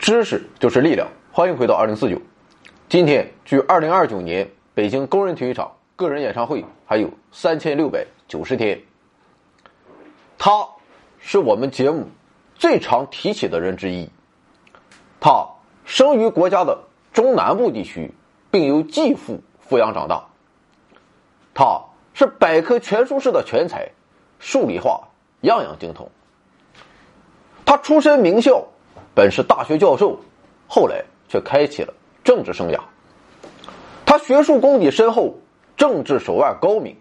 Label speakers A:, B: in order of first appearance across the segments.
A: 知识就是力量，欢迎回到二零四九。今天距二零二九年北京工人体育场个人演唱会还有三千六百九十天。他是我们节目最常提起的人之一。他生于国家的中南部地区，并由继父抚养长大。他是百科全书式的全才，数理化样样精通。他出身名校，本是大学教授，后来却开启了政治生涯。他学术功底深厚，政治手腕高明。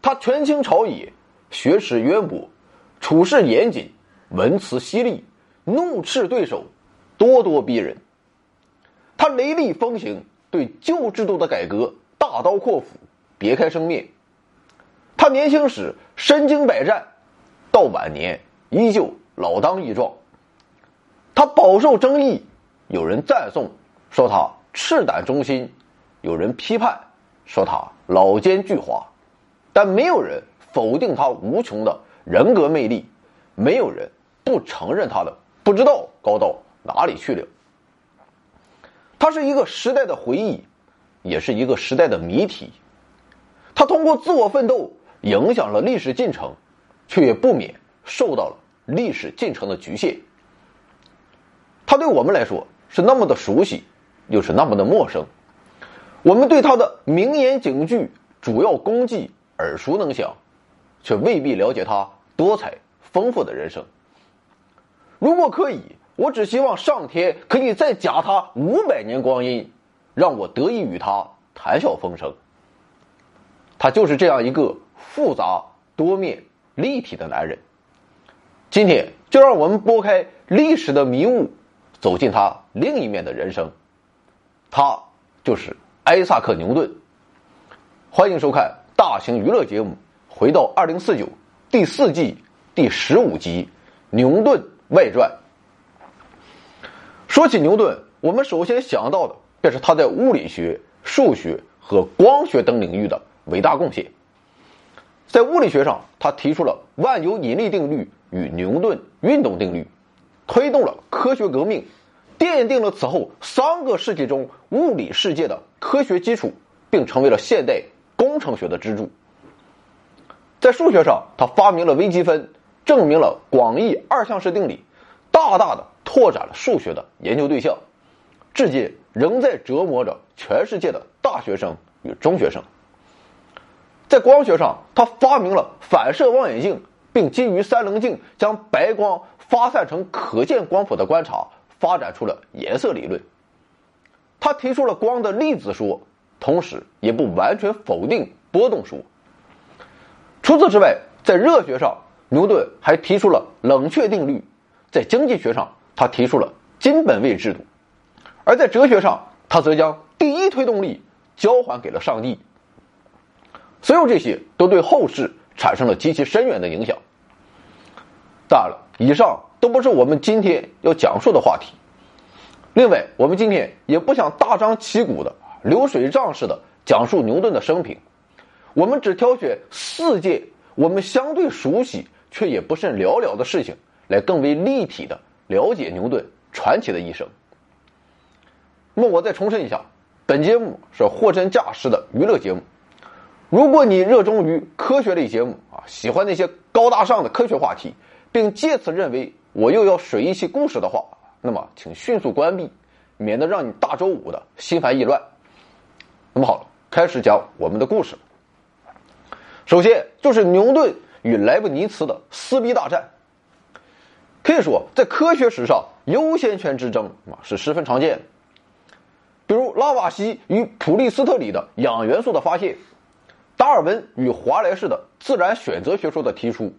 A: 他权倾朝野，学识渊博，处事严谨，文辞犀利，怒斥对手，咄咄逼人。他雷厉风行，对旧制度的改革大刀阔斧，别开生面。他年轻时身经百战，到晚年依旧老当益壮。他饱受争议，有人赞颂说他赤胆忠心，有人批判说他老奸巨猾，但没有人否定他无穷的人格魅力，没有人不承认他的不知道高到哪里去了。他是一个时代的回忆，也是一个时代的谜题。他通过自我奋斗影响了历史进程，却也不免受到了历史进程的局限。他对我们来说是那么的熟悉，又是那么的陌生。我们对他的名言警句、主要功绩耳熟能详，却未必了解他多彩丰富的人生。如果可以，我只希望上天可以再加他五百年光阴，让我得以与他谈笑风生。他就是这样一个复杂多面、立体的男人。今天就让我们拨开历史的迷雾，走进他另一面的人生。他就是艾萨克·牛顿。欢迎收看大型娱乐节目《回到二零四九》第四季第十五集《牛顿外传》。说起牛顿，我们首先想到的便是他在物理学、数学和光学等领域的伟大贡献。在物理学上，他提出了万有引力定律与牛顿运动定律，推动了科学革命，奠定了此后三个世纪中物理世界的科学基础，并成为了现代工程学的支柱。在数学上，他发明了微积分，证明了广义二项式定理，大大的。拓展了数学的研究对象，至今仍在折磨着全世界的大学生与中学生。在光学上，他发明了反射望远镜，并基于三棱镜将白光发散成可见光谱的观察，发展出了颜色理论。他提出了光的粒子说，同时也不完全否定波动说。除此之外，在热学上，牛顿还提出了冷却定律；在经济学上，他提出了金本位制度，而在哲学上，他则将第一推动力交还给了上帝。所有这些都对后世产生了极其深远的影响。当然了，以上都不是我们今天要讲述的话题。另外，我们今天也不想大张旗鼓的流水账式的讲述牛顿的生平，我们只挑选四件我们相对熟悉却也不甚了了的事情，来更为立体的。了解牛顿传奇的一生。那么我再重申一下，本节目是货真价实的娱乐节目。如果你热衷于科学类节目啊，喜欢那些高大上的科学话题，并借此认为我又要水一期故事的话，那么请迅速关闭，免得让你大周五的心烦意乱。那么好了，开始讲我们的故事。首先就是牛顿与莱布尼茨的撕逼大战。可以说，在科学史上，优先权之争啊是十分常见的。比如拉瓦锡与普利斯特里的氧元素的发现，达尔文与华莱士的自然选择学说的提出，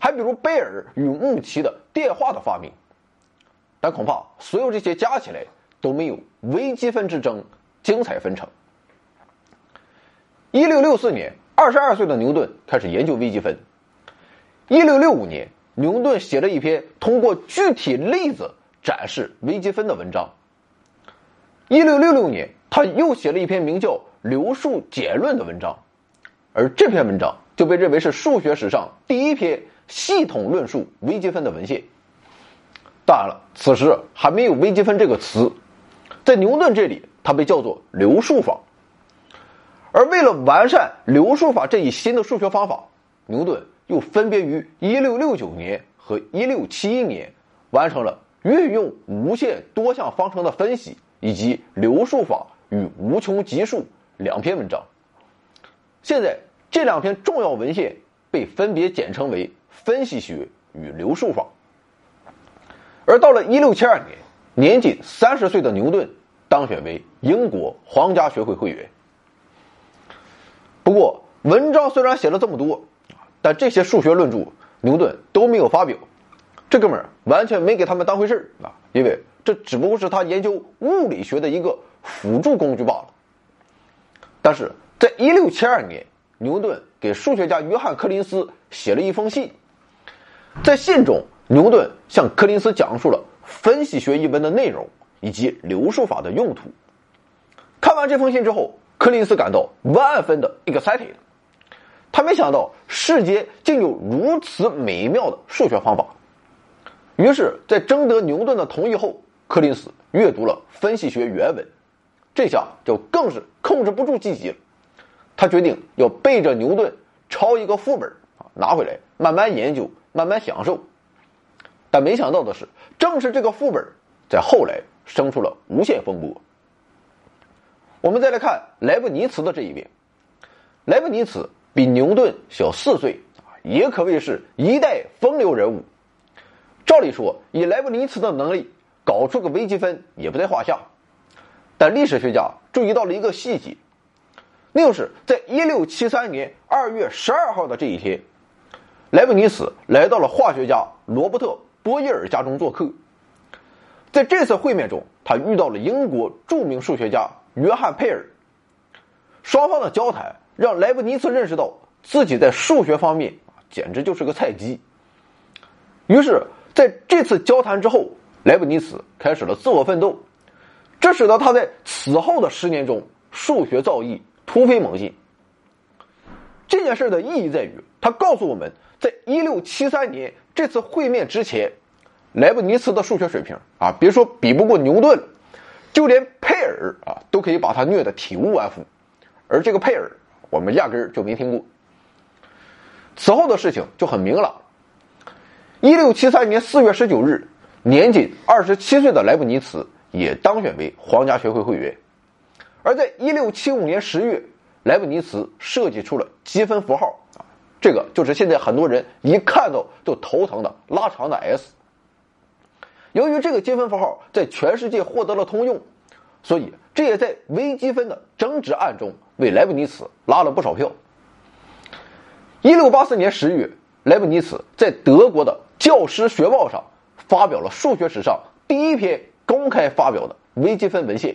A: 还比如贝尔与穆奇的电话的发明。但恐怕所有这些加起来都没有微积分之争精彩纷呈。一六六四年，二十二岁的牛顿开始研究微积分。一六六五年。牛顿写了一篇通过具体例子展示微积分的文章。一六六六年，他又写了一篇名叫《流数简论》的文章，而这篇文章就被认为是数学史上第一篇系统论述微积分的文献。当然了，此时还没有微积分这个词，在牛顿这里，它被叫做流数法。而为了完善流数法这一新的数学方法，牛顿又分别于1669年和1671年完成了运用无限多项方程的分析以及流数法与无穷级数两篇文章。现在这两篇重要文献被分别简称为《分析学与流数法》。而到了1672年，年仅三十岁的牛顿当选为英国皇家学会会员。不过，文章虽然写了这么多，但这些数学论著牛顿都没有发表。这哥们儿完全没给他们当回事儿啊，因为这只不过是他研究物理学的一个辅助工具罢了。但是在1672年，牛顿给数学家约翰·柯林斯写了一封信，在信中，牛顿向柯林斯讲述了分析学一文的内容以及流数法的用途。看完这封信之后。柯林斯感到万分的 excited，他没想到世界竟有如此美妙的数学方法。于是，在征得牛顿的同意后，柯林斯阅读了分析学原文，这下就更是控制不住自己了。他决定要背着牛顿抄一个副本，拿回来慢慢研究，慢慢享受。但没想到的是，正是这个副本，在后来生出了无限风波。我们再来看莱布尼茨的这一边，莱布尼茨比牛顿小四岁也可谓是一代风流人物。照理说，以莱布尼茨的能力，搞出个微积分也不在话下。但历史学家注意到了一个细节，那就是在1673年2月12号的这一天，莱布尼茨来到了化学家罗伯特·波伊尔家中做客。在这次会面中，他遇到了英国著名数学家。约翰·佩尔，双方的交谈让莱布尼茨认识到自己在数学方面简直就是个菜鸡。于是，在这次交谈之后，莱布尼茨开始了自我奋斗，这使得他在此后的十年中数学造诣突飞猛进。这件事的意义在于，他告诉我们在1673年这次会面之前，莱布尼茨的数学水平啊，别说比不过牛顿。就连佩尔啊都可以把他虐得体无完肤，而这个佩尔我们压根儿就没听过。此后的事情就很明朗。一六七三年四月十九日，年仅二十七岁的莱布尼茨也当选为皇家学会会员。而在一六七五年十月，莱布尼茨设计出了积分符号，这个就是现在很多人一看到就头疼的拉长的 S。由于这个积分符号在全世界获得了通用，所以这也在微积分的争执案中为莱布尼茨拉了不少票。一六八四年十月，莱布尼茨在德国的《教师学报》上发表了数学史上第一篇公开发表的微积分文献，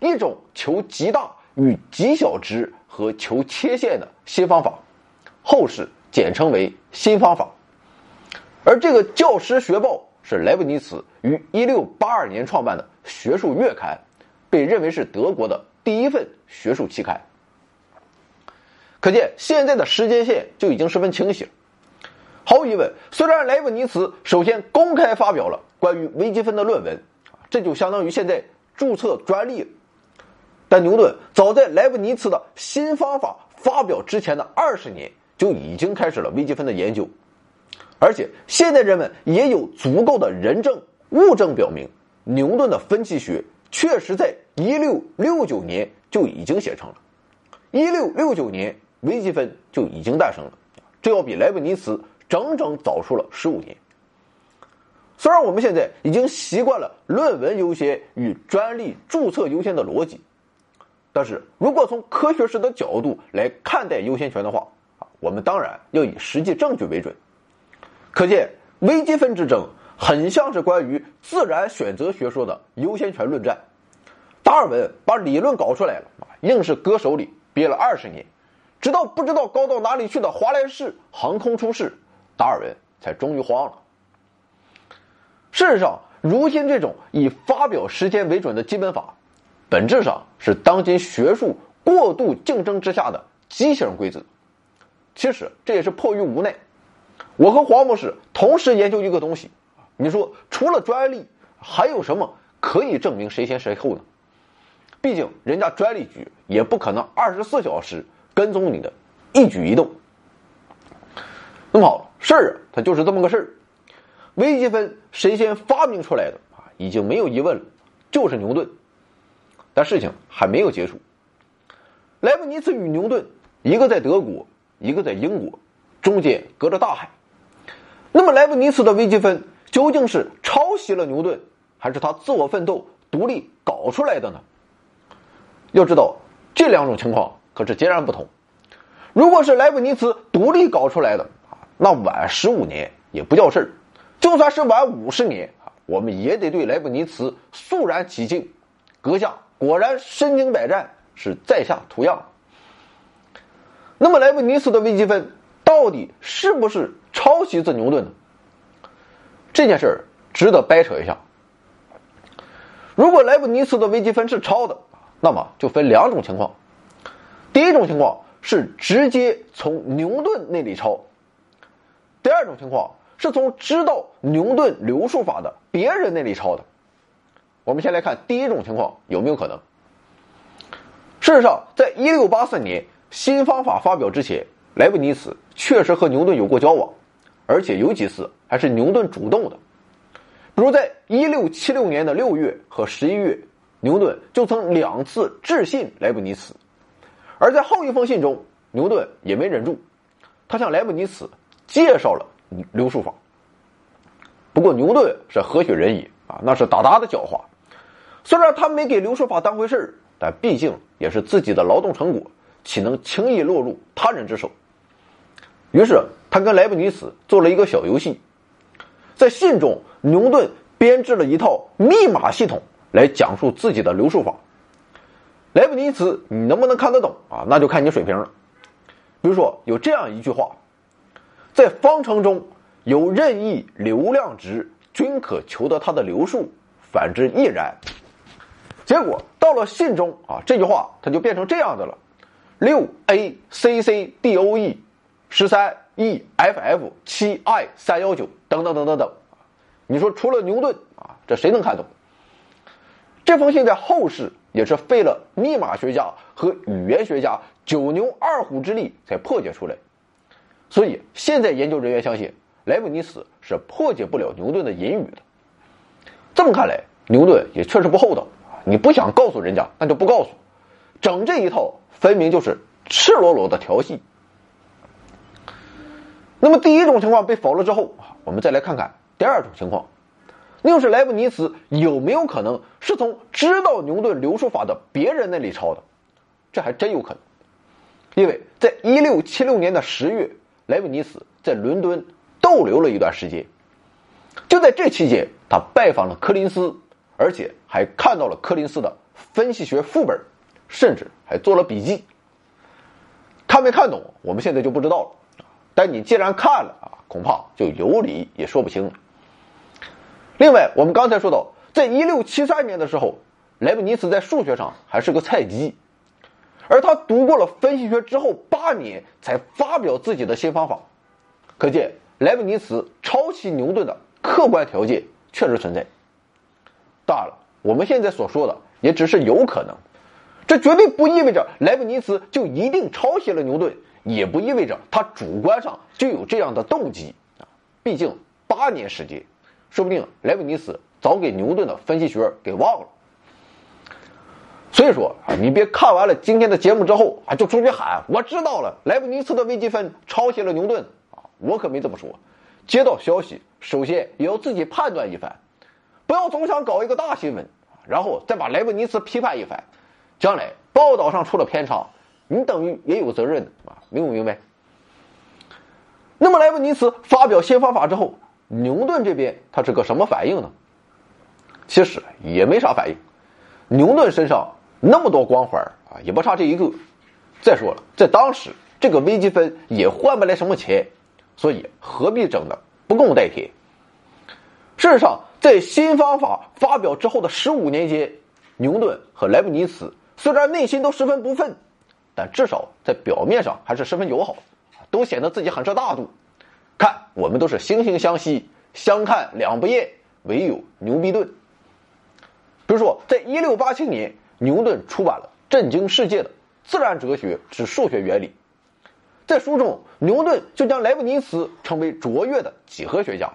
A: 一种求极大与极小值和求切线的新方法，后世简称为新方法。而这个《教师学报》。是莱布尼茨于1682年创办的学术月刊，被认为是德国的第一份学术期刊。可见现在的时间线就已经十分清晰了。毫无疑问，虽然莱布尼茨首先公开发表了关于微积分的论文，这就相当于现在注册专利，但牛顿早在莱布尼茨的新方法发表之前的二十年就已经开始了微积分的研究。而且，现在人们也有足够的人证物证表明，牛顿的分析学确实在1669年就已经写成了。1669年，微积分就已经诞生了，这要比莱布尼茨整整早出了十五年。虽然我们现在已经习惯了论文优先与专利注册优先的逻辑，但是如果从科学史的角度来看待优先权的话，我们当然要以实际证据为准。可见，微积分之争很像是关于自然选择学说的优先权论战。达尔文把理论搞出来了，硬是搁手里憋了二十年，直到不知道高到哪里去的华莱士横空出世，达尔文才终于慌了。事实上，如今这种以发表时间为准的基本法，本质上是当今学术过度竞争之下的畸形规则。其实这也是迫于无奈。我和黄博士同时研究一个东西，你说除了专利，还有什么可以证明谁先谁后呢？毕竟人家专利局也不可能二十四小时跟踪你的一举一动。那么好，事儿啊，它就是这么个事儿。微积分谁先发明出来的啊？已经没有疑问了，就是牛顿。但事情还没有结束。莱布尼茨与牛顿，一个在德国，一个在英国，中间隔着大海。那么莱布尼茨的微积分究竟是抄袭了牛顿，还是他自我奋斗独立搞出来的呢？要知道，这两种情况可是截然不同。如果是莱布尼茨独立搞出来的啊，那晚十五年也不叫事儿；就算是晚五十年啊，我们也得对莱布尼茨肃然起敬。阁下果然身经百战，是在下图样。那么莱布尼茨的微积分到底是不是抄袭自牛顿呢？这件事儿值得掰扯一下。如果莱布尼茨的微积分是抄的，那么就分两种情况。第一种情况是直接从牛顿那里抄；第二种情况是从知道牛顿流数法的别人那里抄的。我们先来看第一种情况有没有可能。事实上，在一六八四年新方法发表之前，莱布尼茨确实和牛顿有过交往，而且有几次还是牛顿主动的。比如，在一六七六年的六月和十一月，牛顿就曾两次致信莱布尼茨，而在后一封信中，牛顿也没忍住，他向莱布尼茨介绍了流数法。不过，牛顿是何许人也啊？那是大大的狡猾。虽然他没给流数法当回事儿，但毕竟也是自己的劳动成果，岂能轻易落入他人之手？于是他跟莱布尼茨做了一个小游戏，在信中，牛顿编制了一套密码系统来讲述自己的流数法。莱布尼茨，你能不能看得懂啊？那就看你水平了。比如说，有这样一句话：在方程中有任意流量值，均可求得它的流数，反之亦然。结果到了信中啊，这句话它就变成这样的了：六 a c c d o e，十三 e f f，七 i 三幺九，等等等等等。你说除了牛顿啊，这谁能看懂？这封信在后世也是费了密码学家和语言学家九牛二虎之力才破解出来。所以现在研究人员相信，莱布尼茨是破解不了牛顿的隐语的。这么看来，牛顿也确实不厚道。你不想告诉人家，那就不告诉。整这一套分明就是赤裸裸的调戏。那么第一种情况被否了之后，我们再来看看第二种情况，那就是莱布尼茨有没有可能是从知道牛顿流数法的别人那里抄的？这还真有可能，因为在一六七六年的十月，莱布尼茨在伦敦逗留了一段时间，就在这期间，他拜访了柯林斯。而且还看到了柯林斯的分析学副本，甚至还做了笔记。看没看懂，我们现在就不知道了。但你既然看了啊，恐怕就有理也说不清了。另外，我们刚才说到，在一六七三年的时候，莱布尼茨在数学上还是个菜鸡，而他读过了分析学之后八年才发表自己的新方法。可见，莱布尼茨抄袭牛顿的客观条件确实存在。大了，我们现在所说的也只是有可能，这绝对不意味着莱布尼茨就一定抄袭了牛顿，也不意味着他主观上就有这样的动机啊。毕竟八年时间，说不定莱布尼茨早给牛顿的分析学给忘了。所以说啊，你别看完了今天的节目之后啊，就出去喊我知道了，莱布尼茨的微积分抄袭了牛顿啊，我可没这么说。接到消息，首先也要自己判断一番。不要总想搞一个大新闻，然后再把莱布尼茨批判一番，将来报道上出了偏差，你等于也有责任的啊，明不明白？那么莱布尼茨发表新方法之后，牛顿这边他是个什么反应呢？其实也没啥反应，牛顿身上那么多光环啊，也不差这一个。再说了，在当时这个微积分也换不来什么钱，所以何必整的不共戴天？事实上。在新方法发表之后的十五年间，牛顿和莱布尼茨虽然内心都十分不忿，但至少在表面上还是十分友好，都显得自己很是大度。看，我们都是惺惺相惜，相看两不厌，唯有牛逼顿。比如说，在一六八七年，牛顿出版了震惊世界的《自然哲学之数学原理》。在书中，牛顿就将莱布尼茨称为卓越的几何学家。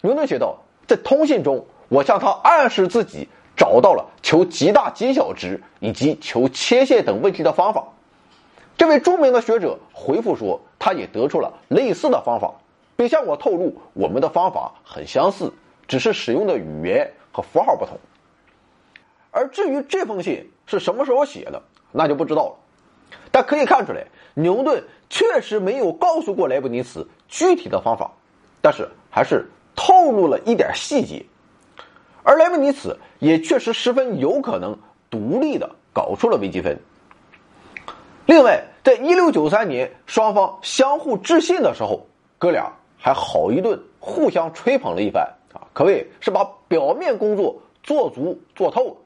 A: 牛顿写道：“在通信中，我向他暗示自己找到了求极大极小值以及求切线等问题的方法。”这位著名的学者回复说，他也得出了类似的方法，并向我透露我们的方法很相似，只是使用的语言和符号不同。而至于这封信是什么时候写的，那就不知道了。但可以看出来，牛顿确实没有告诉过莱布尼茨具体的方法，但是还是透露了一点细节，而莱布尼茨也确实十分有可能独立的搞出了微积分。另外，在一六九三年双方相互致信的时候，哥俩还好一顿互相吹捧了一番啊，可谓是把表面工作做足做透了。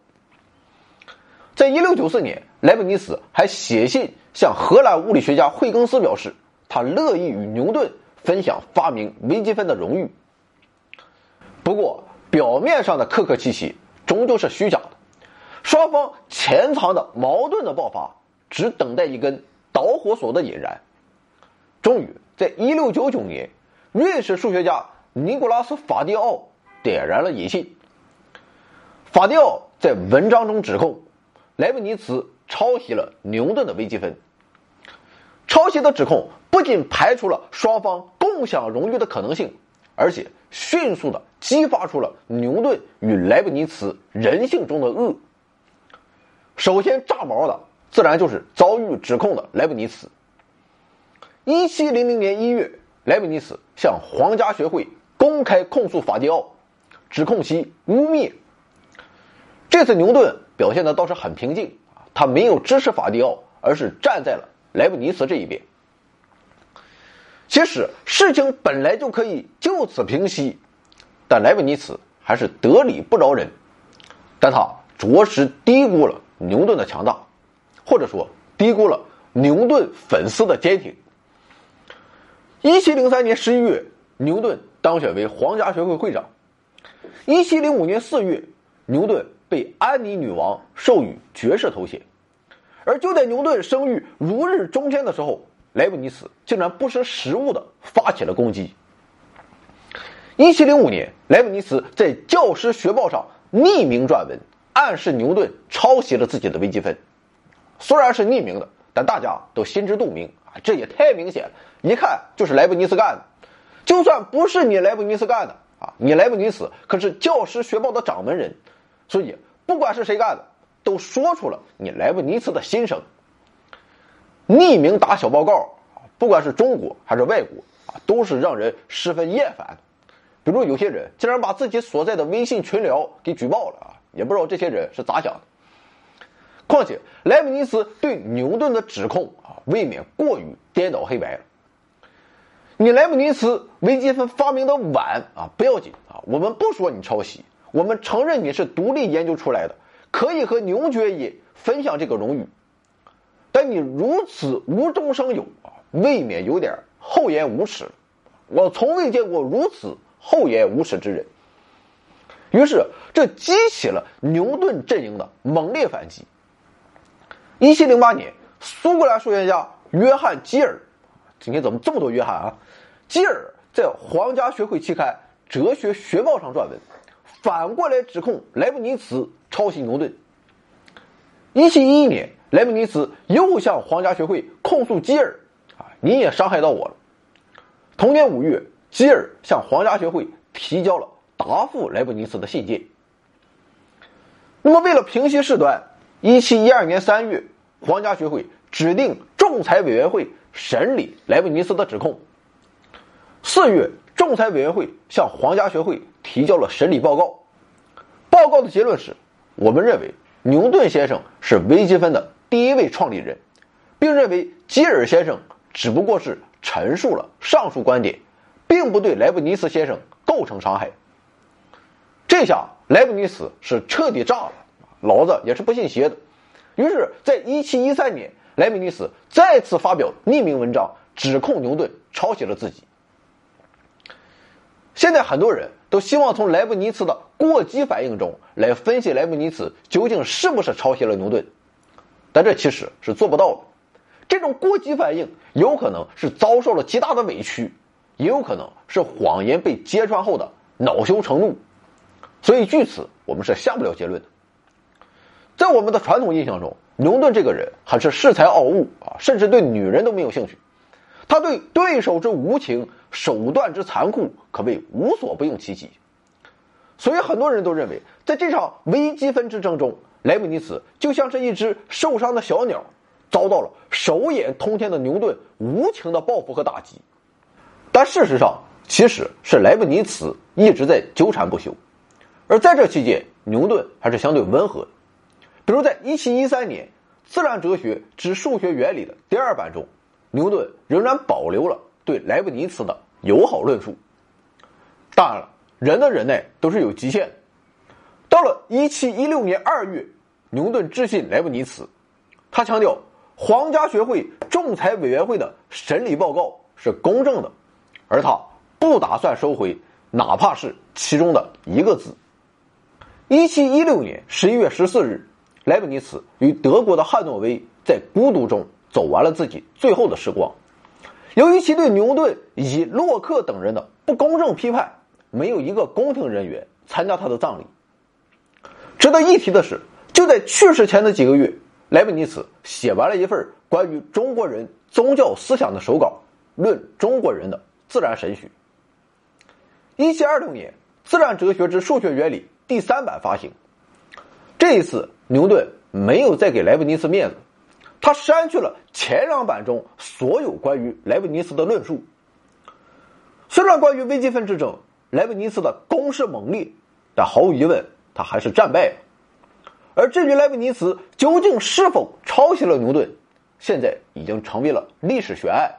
A: 在一六九四年，莱布尼茨还写信向荷兰物理学家惠更斯表示，他乐意与牛顿分享发明微积分的荣誉。不过，表面上的客客气气终究是虚假的，双方潜藏的矛盾的爆发，只等待一根导火索的引燃。终于，在一六九九年，瑞士数学家尼古拉斯·法蒂奥点燃了引信。法蒂奥在文章中指控。莱布尼茨抄袭了牛顿的微积分。抄袭的指控不仅排除了双方共享荣誉的可能性，而且迅速的激发出了牛顿与莱布尼茨人性中的恶。首先炸毛的自然就是遭遇指控的莱布尼茨。一七零零年一月，莱布尼茨向皇家学会公开控诉法蒂奥，指控其污蔑。这次牛顿。表现的倒是很平静啊，他没有支持法蒂奥，而是站在了莱布尼茨这一边。其实事情本来就可以就此平息，但莱布尼茨还是得理不饶人，但他着实低估了牛顿的强大，或者说低估了牛顿粉丝的坚挺。一七零三年十一月，牛顿当选为皇家学会会长。一七零五年四月，牛顿。被安妮女王授予爵士头衔，而就在牛顿声誉如日中天的时候，莱布尼茨竟然不识时务的发起了攻击。一七零五年，莱布尼茨在《教师学报》上匿名撰文，暗示牛顿抄袭了自己的微积分。虽然是匿名的，但大家都心知肚明啊，这也太明显了，一看就是莱布尼茨干的。就算不是你莱布尼茨干的啊，你莱布尼茨可是《教师学报》的掌门人。所以，不管是谁干的，都说出了你莱布尼茨的心声。匿名打小报告不管是中国还是外国啊，都是让人十分厌烦。比如有些人竟然把自己所在的微信群聊给举报了啊，也不知道这些人是咋想的。况且，莱布尼茨对牛顿的指控啊，未免过于颠倒黑白了。你莱布尼茨微积分发明的晚啊，不要紧啊，我们不说你抄袭。我们承认你是独立研究出来的，可以和牛爵爷分享这个荣誉，但你如此无中生有啊，未免有点厚颜无耻。我从未见过如此厚颜无耻之人。于是，这激起了牛顿阵营的猛烈反击。一七零八年，苏格兰数学家约翰基尔，今天怎么这么多约翰啊？基尔在皇家学会期刊《哲学学报》上撰文。反过来指控莱布尼茨抄袭牛顿。一七一一年，莱布尼茨又向皇家学会控诉基尔：“啊，你也伤害到我了。”同年五月，基尔向皇家学会提交了答复莱布尼茨的信件。那么，为了平息事端，一七一二年三月，皇家学会指定仲裁委员会审理莱布尼茨的指控。四月。仲裁委员会向皇家学会提交了审理报告，报告的结论是：我们认为牛顿先生是微积分的第一位创立人，并认为基尔先生只不过是陈述了上述观点，并不对莱布尼茨先生构成伤害。这下莱布尼茨是彻底炸了，老子也是不信邪的。于是，在一七一三年，莱布尼茨再次发表匿名文章，指控牛顿抄袭了自己。现在很多人都希望从莱布尼茨的过激反应中来分析莱布尼茨究竟是不是抄袭了牛顿，但这其实是做不到的。这种过激反应有可能是遭受了极大的委屈，也有可能是谎言被揭穿后的恼羞成怒。所以据此，我们是下不了结论的。在我们的传统印象中，牛顿这个人还是恃才傲物啊，甚至对女人都没有兴趣。他对对手之无情、手段之残酷，可谓无所不用其极。所以很多人都认为，在这场微积分之争中，莱布尼茨就像是一只受伤的小鸟，遭到了手眼通天的牛顿无情的报复和打击。但事实上，其实是莱布尼茨一直在纠缠不休。而在这期间，牛顿还是相对温和的。比如在1713年，《自然哲学之数学原理》的第二版中。牛顿仍然保留了对莱布尼茨的友好论述。当然了，人的忍耐都是有极限的。到了一七一六年二月，牛顿致信莱布尼茨，他强调皇家学会仲裁委员会的审理报告是公正的，而他不打算收回哪怕是其中的一个字。一七一六年十一月十四日，莱布尼茨与德国的汉诺威在孤独中。走完了自己最后的时光，由于其对牛顿以及洛克等人的不公正批判，没有一个宫廷人员参加他的葬礼。值得一提的是，就在去世前的几个月，莱布尼茨写完了一份关于中国人宗教思想的手稿，《论中国人的自然神学》。一七二六年，《自然哲学之数学原理》第三版发行。这一次，牛顿没有再给莱布尼茨面子。他删去了前两版中所有关于莱布尼茨的论述。虽然关于微积分之争，莱布尼茨的攻势猛烈，但毫无疑问，他还是战败了。而至于莱布尼茨究竟是否抄袭了牛顿，现在已经成为了历史悬案。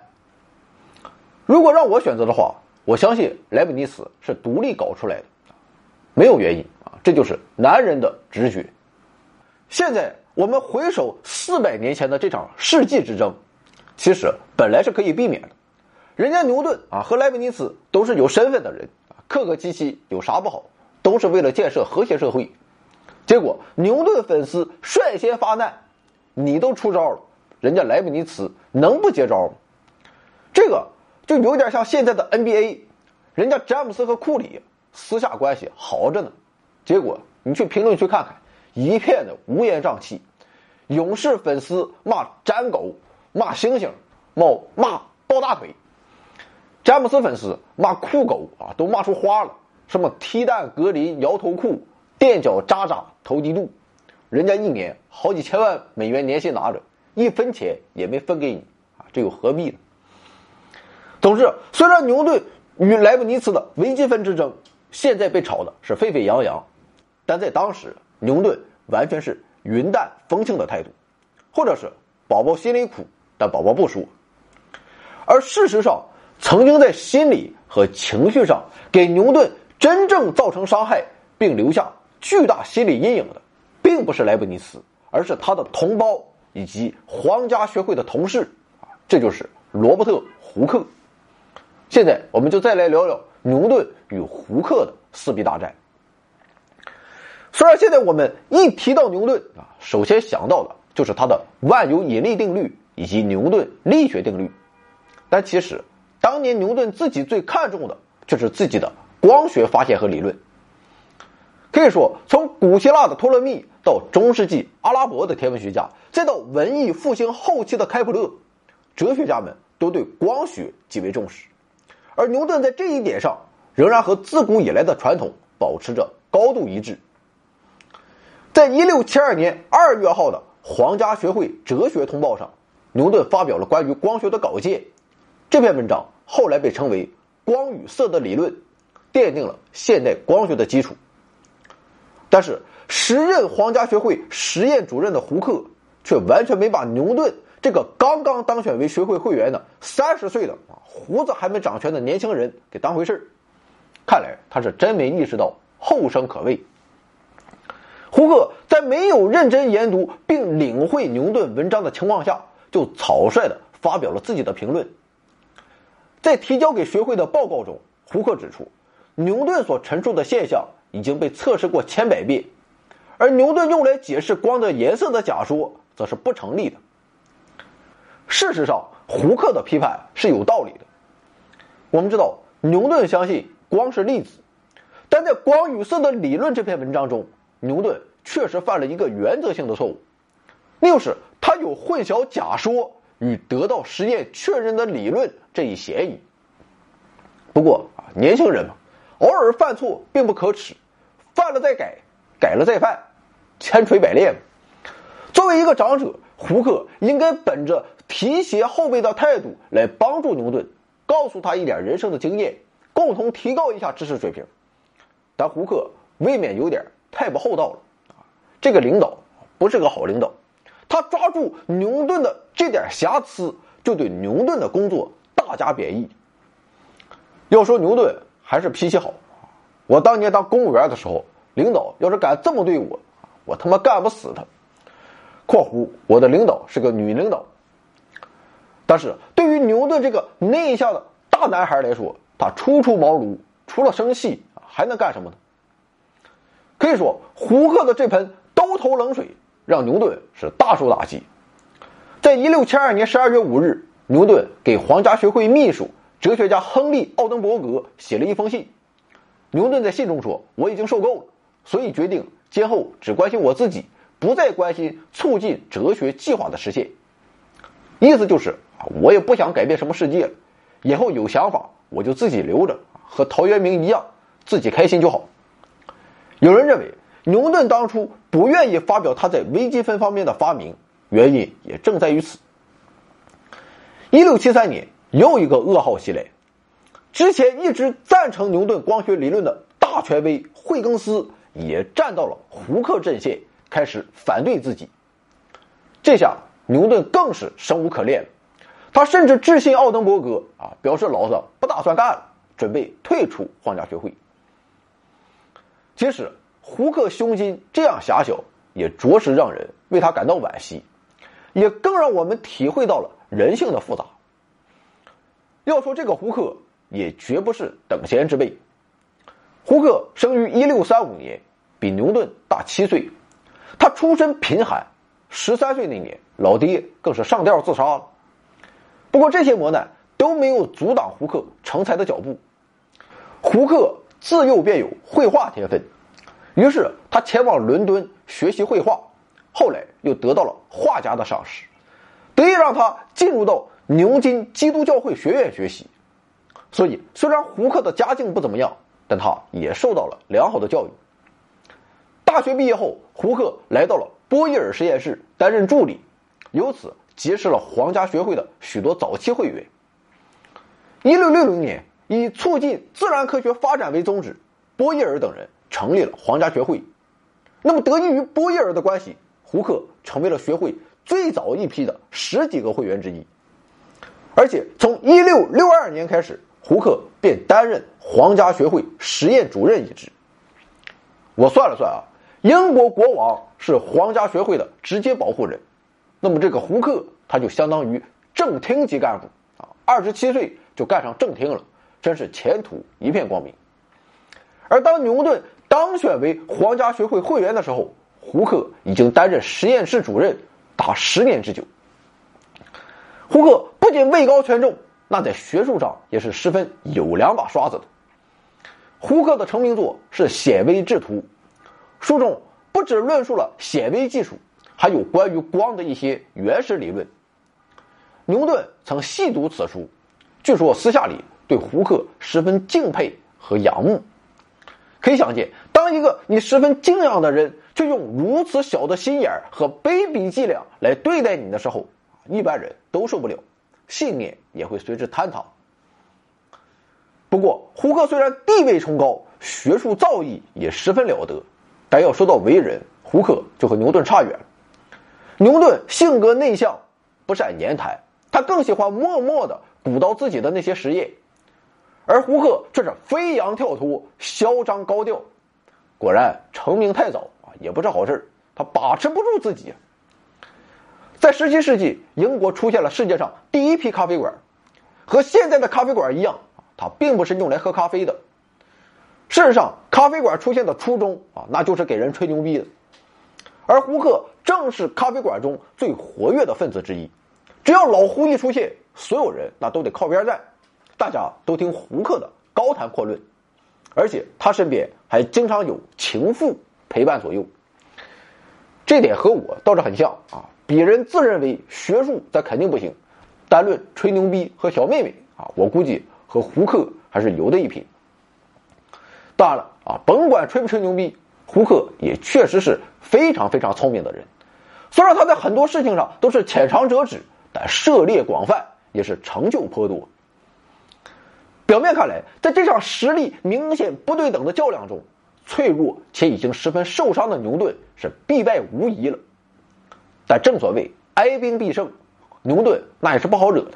A: 如果让我选择的话，我相信莱布尼茨是独立搞出来的，没有原因啊，这就是男人的直觉。现在。我们回首四百年前的这场世纪之争，其实本来是可以避免的。人家牛顿啊和莱布尼茨都是有身份的人，客客气气有啥不好？都是为了建设和谐社会。结果牛顿粉丝率先发难，你都出招了，人家莱布尼茨能不接招吗？这个就有点像现在的 NBA，人家詹姆斯和库里私下关系好着呢，结果你去评论区看看。一片的乌烟瘴气，勇士粉丝骂詹狗，骂猩猩，骂骂抱大腿；詹姆斯粉丝骂酷狗啊，都骂出花了，什么踢蛋格林摇头裤，垫脚渣渣投地度，人家一年好几千万美元年薪拿着，一分钱也没分给你啊，这又何必呢？总之，虽然牛顿与莱布尼茨的微积分之争现在被炒的是沸沸扬扬，但在当时。牛顿完全是云淡风轻的态度，或者是宝宝心里苦，但宝宝不说。而事实上，曾经在心理和情绪上给牛顿真正造成伤害，并留下巨大心理阴影的，并不是莱布尼茨，而是他的同胞以及皇家学会的同事啊，这就是罗伯特·胡克。现在，我们就再来聊聊牛顿与胡克的四臂大战。虽然现在我们一提到牛顿啊，首先想到的就是他的万有引力定律以及牛顿力学定律，但其实当年牛顿自己最看重的就是自己的光学发现和理论。可以说，从古希腊的托勒密到中世纪阿拉伯的天文学家，再到文艺复兴后期的开普勒，哲学家们都对光学极为重视，而牛顿在这一点上仍然和自古以来的传统保持着高度一致。在一六七二年二月号的皇家学会哲学通报上，牛顿发表了关于光学的稿件。这篇文章后来被称为“光与色的理论”，奠定了现代光学的基础。但是，时任皇家学会实验主任的胡克却完全没把牛顿这个刚刚当选为学会会员的三十岁的啊胡子还没长全的年轻人给当回事儿。看来他是真没意识到后生可畏。胡克在没有认真研读并领会牛顿文章的情况下，就草率的发表了自己的评论。在提交给学会的报告中，胡克指出，牛顿所陈述的现象已经被测试过千百遍，而牛顿用来解释光的颜色的假说则是不成立的。事实上，胡克的批判是有道理的。我们知道，牛顿相信光是粒子，但在《光与色的理论》这篇文章中，牛顿确实犯了一个原则性的错误，那就是他有混淆假说与得到实验确认的理论这一嫌疑。不过啊，年轻人嘛，偶尔犯错并不可耻，犯了再改，改了再犯，千锤百炼。作为一个长者，胡克应该本着提携后辈的态度来帮助牛顿，告诉他一点人生的经验，共同提高一下知识水平。但胡克未免有点太不厚道了啊！这个领导不是个好领导，他抓住牛顿的这点瑕疵，就对牛顿的工作大加贬义。要说牛顿还是脾气好，我当年当公务员的时候，领导要是敢这么对我，我他妈干不死他。（括弧我的领导是个女领导。）但是对于牛顿这个内向的大男孩来说，他初出茅庐，除了生气还能干什么呢？可以说，胡克的这盆兜头冷水让牛顿是大受打击。在一六七二年十二月五日，牛顿给皇家学会秘书。哲学家亨利·奥登伯格写了一封信，牛顿在信中说：“我已经受够了，所以决定今后只关心我自己，不再关心促进哲学计划的实现。”意思就是啊，我也不想改变什么世界了，以后有想法我就自己留着，和陶渊明一样，自己开心就好。有人认为，牛顿当初不愿意发表他在微积分方面的发明，原因也正在于此。一六七三年。又一个噩耗袭来，之前一直赞成牛顿光学理论的大权威惠更斯也站到了胡克阵线，开始反对自己。这下牛顿更是生无可恋，他甚至致信奥登伯格啊，表示老子不打算干了，准备退出皇家学会。即使胡克胸襟这样狭小，也着实让人为他感到惋惜，也更让我们体会到了人性的复杂。要说这个胡克也绝不是等闲之辈。胡克生于一六三五年，比牛顿大七岁。他出身贫寒，十三岁那年，老爹更是上吊自杀了。不过这些磨难都没有阻挡胡克成才的脚步。胡克自幼便有绘画天分，于是他前往伦敦学习绘画，后来又得到了画家的赏识，得以让他进入到。牛津基督教会学院学习，所以虽然胡克的家境不怎么样，但他也受到了良好的教育。大学毕业后，胡克来到了波伊尔实验室担任助理，由此结识了皇家学会的许多早期会员。一六六零年，以促进自然科学发展为宗旨，波伊尔等人成立了皇家学会。那么，得益于波伊尔的关系，胡克成为了学会最早一批的十几个会员之一。而且从一六六二年开始，胡克便担任皇家学会实验主任一职。我算了算啊，英国国王是皇家学会的直接保护人，那么这个胡克他就相当于正厅级干部啊，二十七岁就干上正厅了，真是前途一片光明。而当牛顿当选为皇家学会会员的时候，胡克已经担任实验室主任达十年之久。胡克不仅位高权重，那在学术上也是十分有两把刷子的。胡克的成名作是《显微制图》，书中不只论述了显微技术，还有关于光的一些原始理论。牛顿曾细读此书，据说私下里对胡克十分敬佩和仰慕。可以想见，当一个你十分敬仰的人，却用如此小的心眼和卑鄙伎俩来对待你的时候。一般人都受不了，信念也会随之坍塌。不过，胡克虽然地位崇高，学术造诣也十分了得，但要说到为人，胡克就和牛顿差远了。牛顿性格内向，不善言谈，他更喜欢默默的鼓捣自己的那些实验，而胡克却是飞扬跳脱，嚣张高调。果然，成名太早啊，也不是好事他把持不住自己。在十七世纪，英国出现了世界上第一批咖啡馆，和现在的咖啡馆一样，它并不是用来喝咖啡的。事实上，咖啡馆出现的初衷啊，那就是给人吹牛逼的。而胡克正是咖啡馆中最活跃的分子之一。只要老胡一出现，所有人那都得靠边站，大家都听胡克的高谈阔论，而且他身边还经常有情妇陪伴左右。这点和我倒是很像啊！鄙人自认为学术咱肯定不行，单论吹牛逼和小妹妹啊，我估计和胡克还是有的一拼。当然了啊，甭管吹不吹牛逼，胡克也确实是非常非常聪明的人。虽然他在很多事情上都是浅尝辄止，但涉猎广泛，也是成就颇多。表面看来，在这场实力明显不对等的较量中，脆弱且已经十分受伤的牛顿是必败无疑了。但正所谓哀兵必胜，牛顿那也是不好惹的，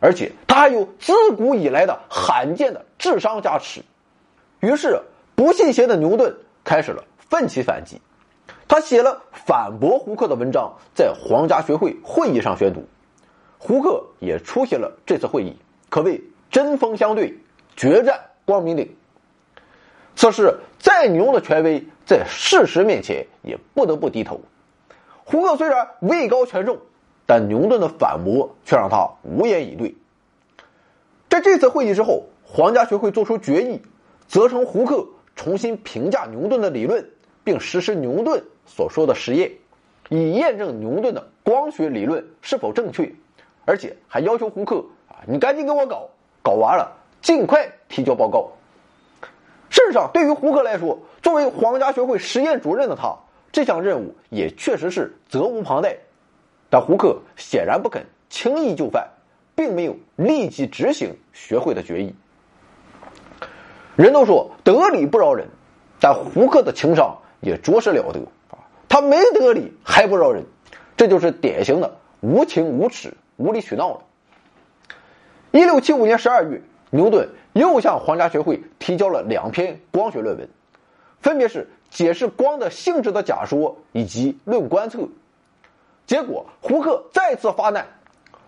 A: 而且他还有自古以来的罕见的智商加持。于是，不信邪的牛顿开始了奋起反击。他写了反驳胡克的文章，在皇家学会会议上宣读。胡克也出席了这次会议，可谓针锋相对，决战光明顶。此时，再牛的权威，在事实面前也不得不低头。胡克虽然位高权重，但牛顿的反驳却让他无言以对。在这次会议之后，皇家学会做出决议。责成胡克重新评价牛顿的理论，并实施牛顿所说的实验，以验证牛顿的光学理论是否正确。而且还要求胡克啊，你赶紧给我搞，搞完了尽快提交报告。事实上，对于胡克来说，作为皇家学会实验主任的他，这项任务也确实是责无旁贷。但胡克显然不肯轻易就范，并没有立即执行学会的决议。人都说得理不饶人，但胡克的情商也着实了得啊！他没得理还不饶人，这就是典型的无情无耻、无理取闹了。一六七五年十二月，牛顿又向皇家学会提交了两篇光学论文，分别是解释光的性质的假说以及论观测。结果胡克再次发难。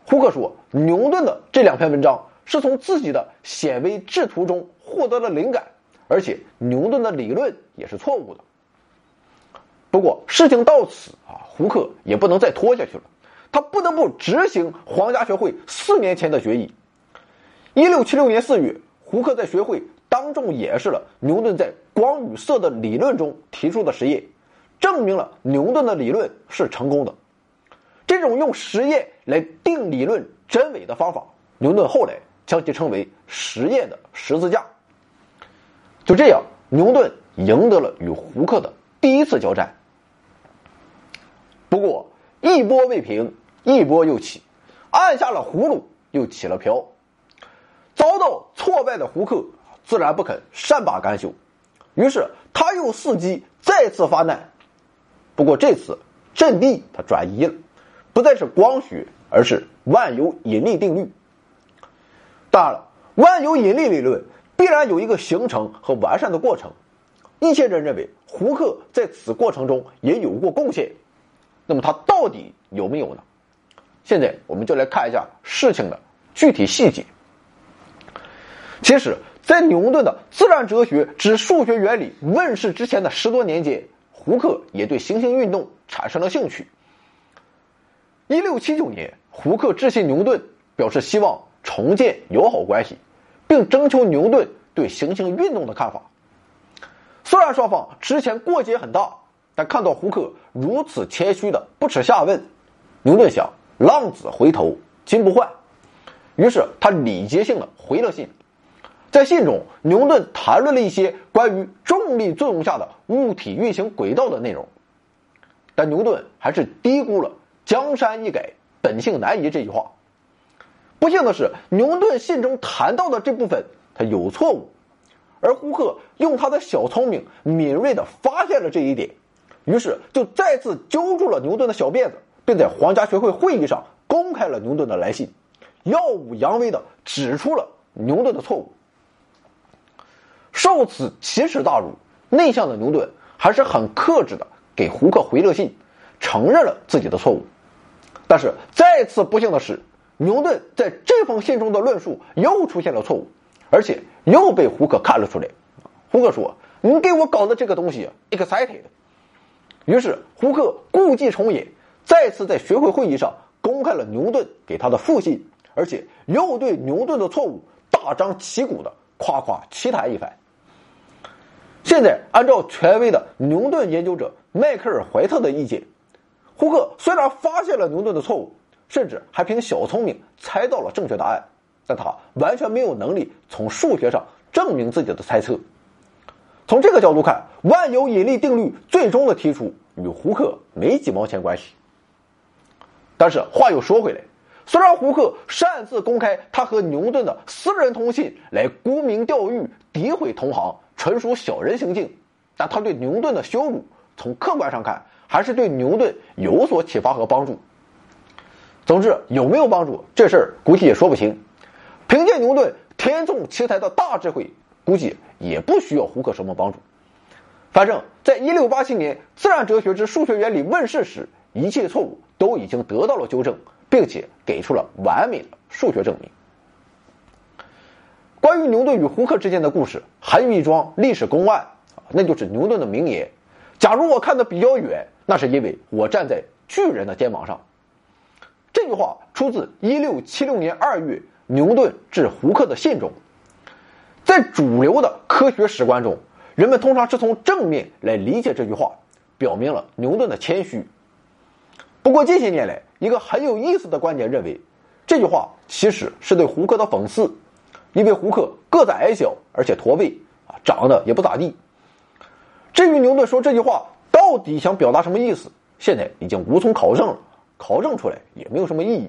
A: 胡克说，牛顿的这两篇文章是从自己的显微制图中。获得了灵感，而且牛顿的理论也是错误的。不过事情到此啊，胡克也不能再拖下去了，他不得不执行皇家学会四年前的决议。一六七六年四月，胡克在学会当众演示了牛顿在光与色的理论中提出的实验，证明了牛顿的理论是成功的。这种用实验来定理论真伪的方法，牛顿后来将其称为实验的十字架。就这样，牛顿赢得了与胡克的第一次交战。不过，一波未平，一波又起，按下了葫芦，又起了瓢。遭到挫败的胡克自然不肯善罢甘休，于是他又伺机再次发难。不过这次阵地他转移了，不再是光学，而是万有引力定律。当然了，万有引力理论。必然有一个形成和完善的过程，一些人认为胡克在此过程中也有过贡献，那么他到底有没有呢？现在我们就来看一下事情的具体细节。其实，在牛顿的自然哲学之数学原理问世之前的十多年间，胡克也对行星运动产生了兴趣。一六七九年，胡克致信牛顿，表示希望重建友好关系。并征求牛顿对行星运动的看法。虽然双方之前过节很大，但看到胡克如此谦虚的不耻下问，牛顿想浪子回头金不换，于是他礼节性的回了信。在信中，牛顿谈论了一些关于重力作用下的物体运行轨道的内容，但牛顿还是低估了“江山易改，本性难移”这句话。不幸的是，牛顿信中谈到的这部分他有错误，而胡克用他的小聪明敏锐地发现了这一点，于是就再次揪住了牛顿的小辫子，并在皇家学会会议上公开了牛顿的来信，耀武扬威地指出了牛顿的错误。受此奇耻大辱，内向的牛顿还是很克制的给胡克回了信，承认了自己的错误。但是再次不幸的是。牛顿在这封信中的论述又出现了错误，而且又被胡克看了出来。胡克说：“你给我搞的这个东西，excited。”于是胡克故伎重演，再次在学会会议上公开了牛顿给他的复信，而且又对牛顿的错误大张旗鼓的夸夸其谈一番。现在，按照权威的牛顿研究者迈克尔·怀特的意见，胡克虽然发现了牛顿的错误，甚至还凭小聪明猜到了正确答案，但他完全没有能力从数学上证明自己的猜测。从这个角度看，万有引力定律最终的提出与胡克没几毛钱关系。但是话又说回来，虽然胡克擅自公开他和牛顿的私人通信来沽名钓誉、诋毁同行。纯属小人行径，但他对牛顿的羞辱，从客观上看，还是对牛顿有所启发和帮助。总之，有没有帮助，这事儿估计也说不清。凭借牛顿天纵奇才的大智慧，估计也不需要胡克什么帮助。反正，在一六八七年《自然哲学之数学原理》问世时，一切错误都已经得到了纠正，并且给出了完美的数学证明。关于牛顿与胡克之间的故事，还有一桩历史公案那就是牛顿的名言：“假如我看得比较远，那是因为我站在巨人的肩膀上。”这句话出自1676年2月牛顿致胡克的信中。在主流的科学史观中，人们通常是从正面来理解这句话，表明了牛顿的谦虚。不过近些年来，一个很有意思的观点认为，这句话其实是对胡克的讽刺。因为胡克个子矮小，而且驼背，啊，长得也不咋地。至于牛顿说这句话到底想表达什么意思，现在已经无从考证了，考证出来也没有什么意义。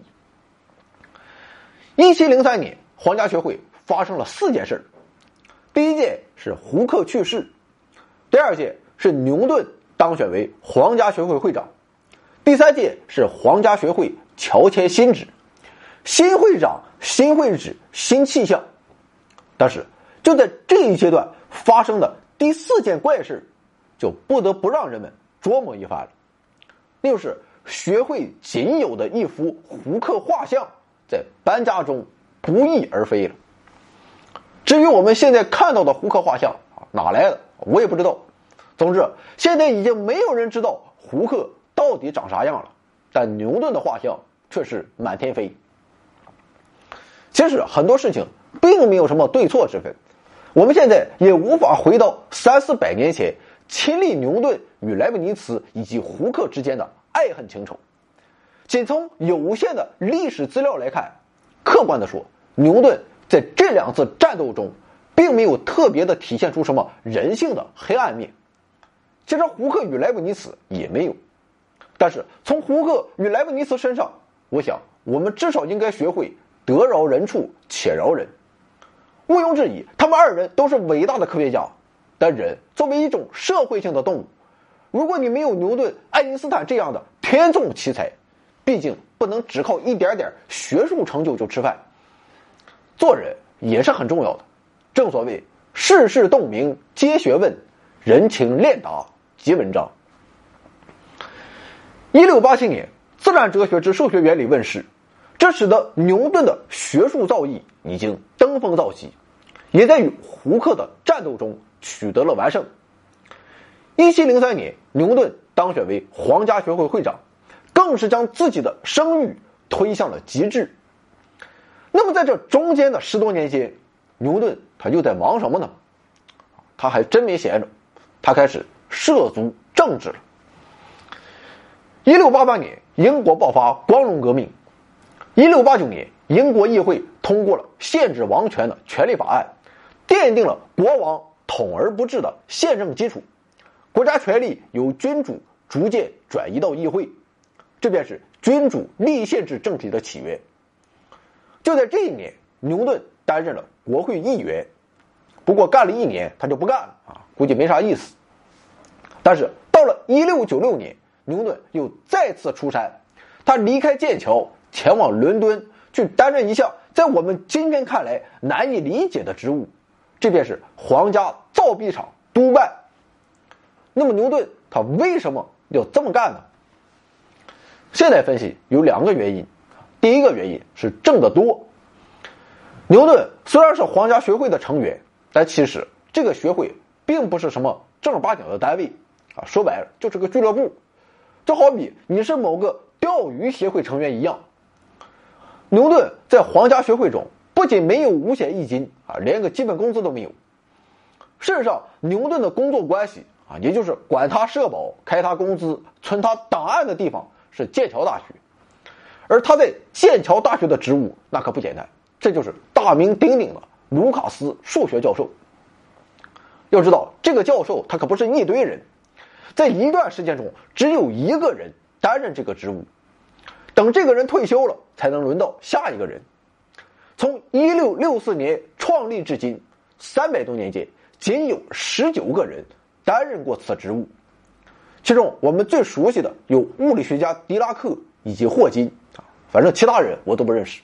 A: 一七零三年，皇家学会发生了四件事第一件是胡克去世，第二件是牛顿当选为皇家学会会长，第三件是皇家学会乔迁新址，新会长、新会址、新气象。但是，就在这一阶段发生的第四件怪事，就不得不让人们琢磨一番了。那就是学会仅有的一幅胡克画像，在搬家中不翼而飞了。至于我们现在看到的胡克画像啊，哪来的我也不知道。总之，现在已经没有人知道胡克到底长啥样了。但牛顿的画像却是满天飞。其实很多事情。并没有什么对错之分，我们现在也无法回到三四百年前亲历牛顿与莱布尼茨以及胡克之间的爱恨情仇。仅从有限的历史资料来看，客观的说，牛顿在这两次战斗中，并没有特别的体现出什么人性的黑暗面。其实胡克与莱布尼茨也没有，但是从胡克与莱布尼茨身上，我想我们至少应该学会得饶人处且饶人。毋庸置疑，他们二人都是伟大的科学家。但人作为一种社会性的动物，如果你没有牛顿、爱因斯坦这样的天纵奇才，毕竟不能只靠一点点学术成就就吃饭。做人也是很重要的。正所谓世事洞明皆学问，人情练达即文章。一六八七年，《自然哲学之数学原理》问世。这使得牛顿的学术造诣已经登峰造极，也在与胡克的战斗中取得了完胜。一七零三年，牛顿当选为皇家学会会长，更是将自己的声誉推向了极致。那么，在这中间的十多年间，牛顿他又在忙什么呢？他还真没闲着，他开始涉足政治了。一六八八年，英国爆发光荣革命。一六八九年，英国议会通过了限制王权的权利法案，奠定了国王统而不治的宪政基础。国家权力由君主逐渐转移到议会，这便是君主立宪制政体的起源。就在这一年，牛顿担任了国会议员，不过干了一年他就不干了啊，估计没啥意思。但是到了一六九六年，牛顿又再次出山，他离开剑桥。前往伦敦去担任一项在我们今天看来难以理解的职务，这便是皇家造币厂督办。那么牛顿他为什么要这么干呢？现在分析有两个原因，第一个原因是挣得多。牛顿虽然是皇家学会的成员，但其实这个学会并不是什么正儿八经的单位，啊，说白了就是个俱乐部，就好比你是某个钓鱼协会成员一样。牛顿在皇家学会中不仅没有五险一金啊，连个基本工资都没有。事实上，牛顿的工作关系啊，也就是管他社保、开他工资、存他档案的地方是剑桥大学，而他在剑桥大学的职务那可不简单，这就是大名鼎鼎的卢卡斯数学教授。要知道，这个教授他可不是一堆人，在一段时间中只有一个人担任这个职务，等这个人退休了，才能轮到下一个人。从一六六四年创立至今，三百多年间。仅有十九个人担任过此职务，其中我们最熟悉的有物理学家狄拉克以及霍金啊，反正其他人我都不认识。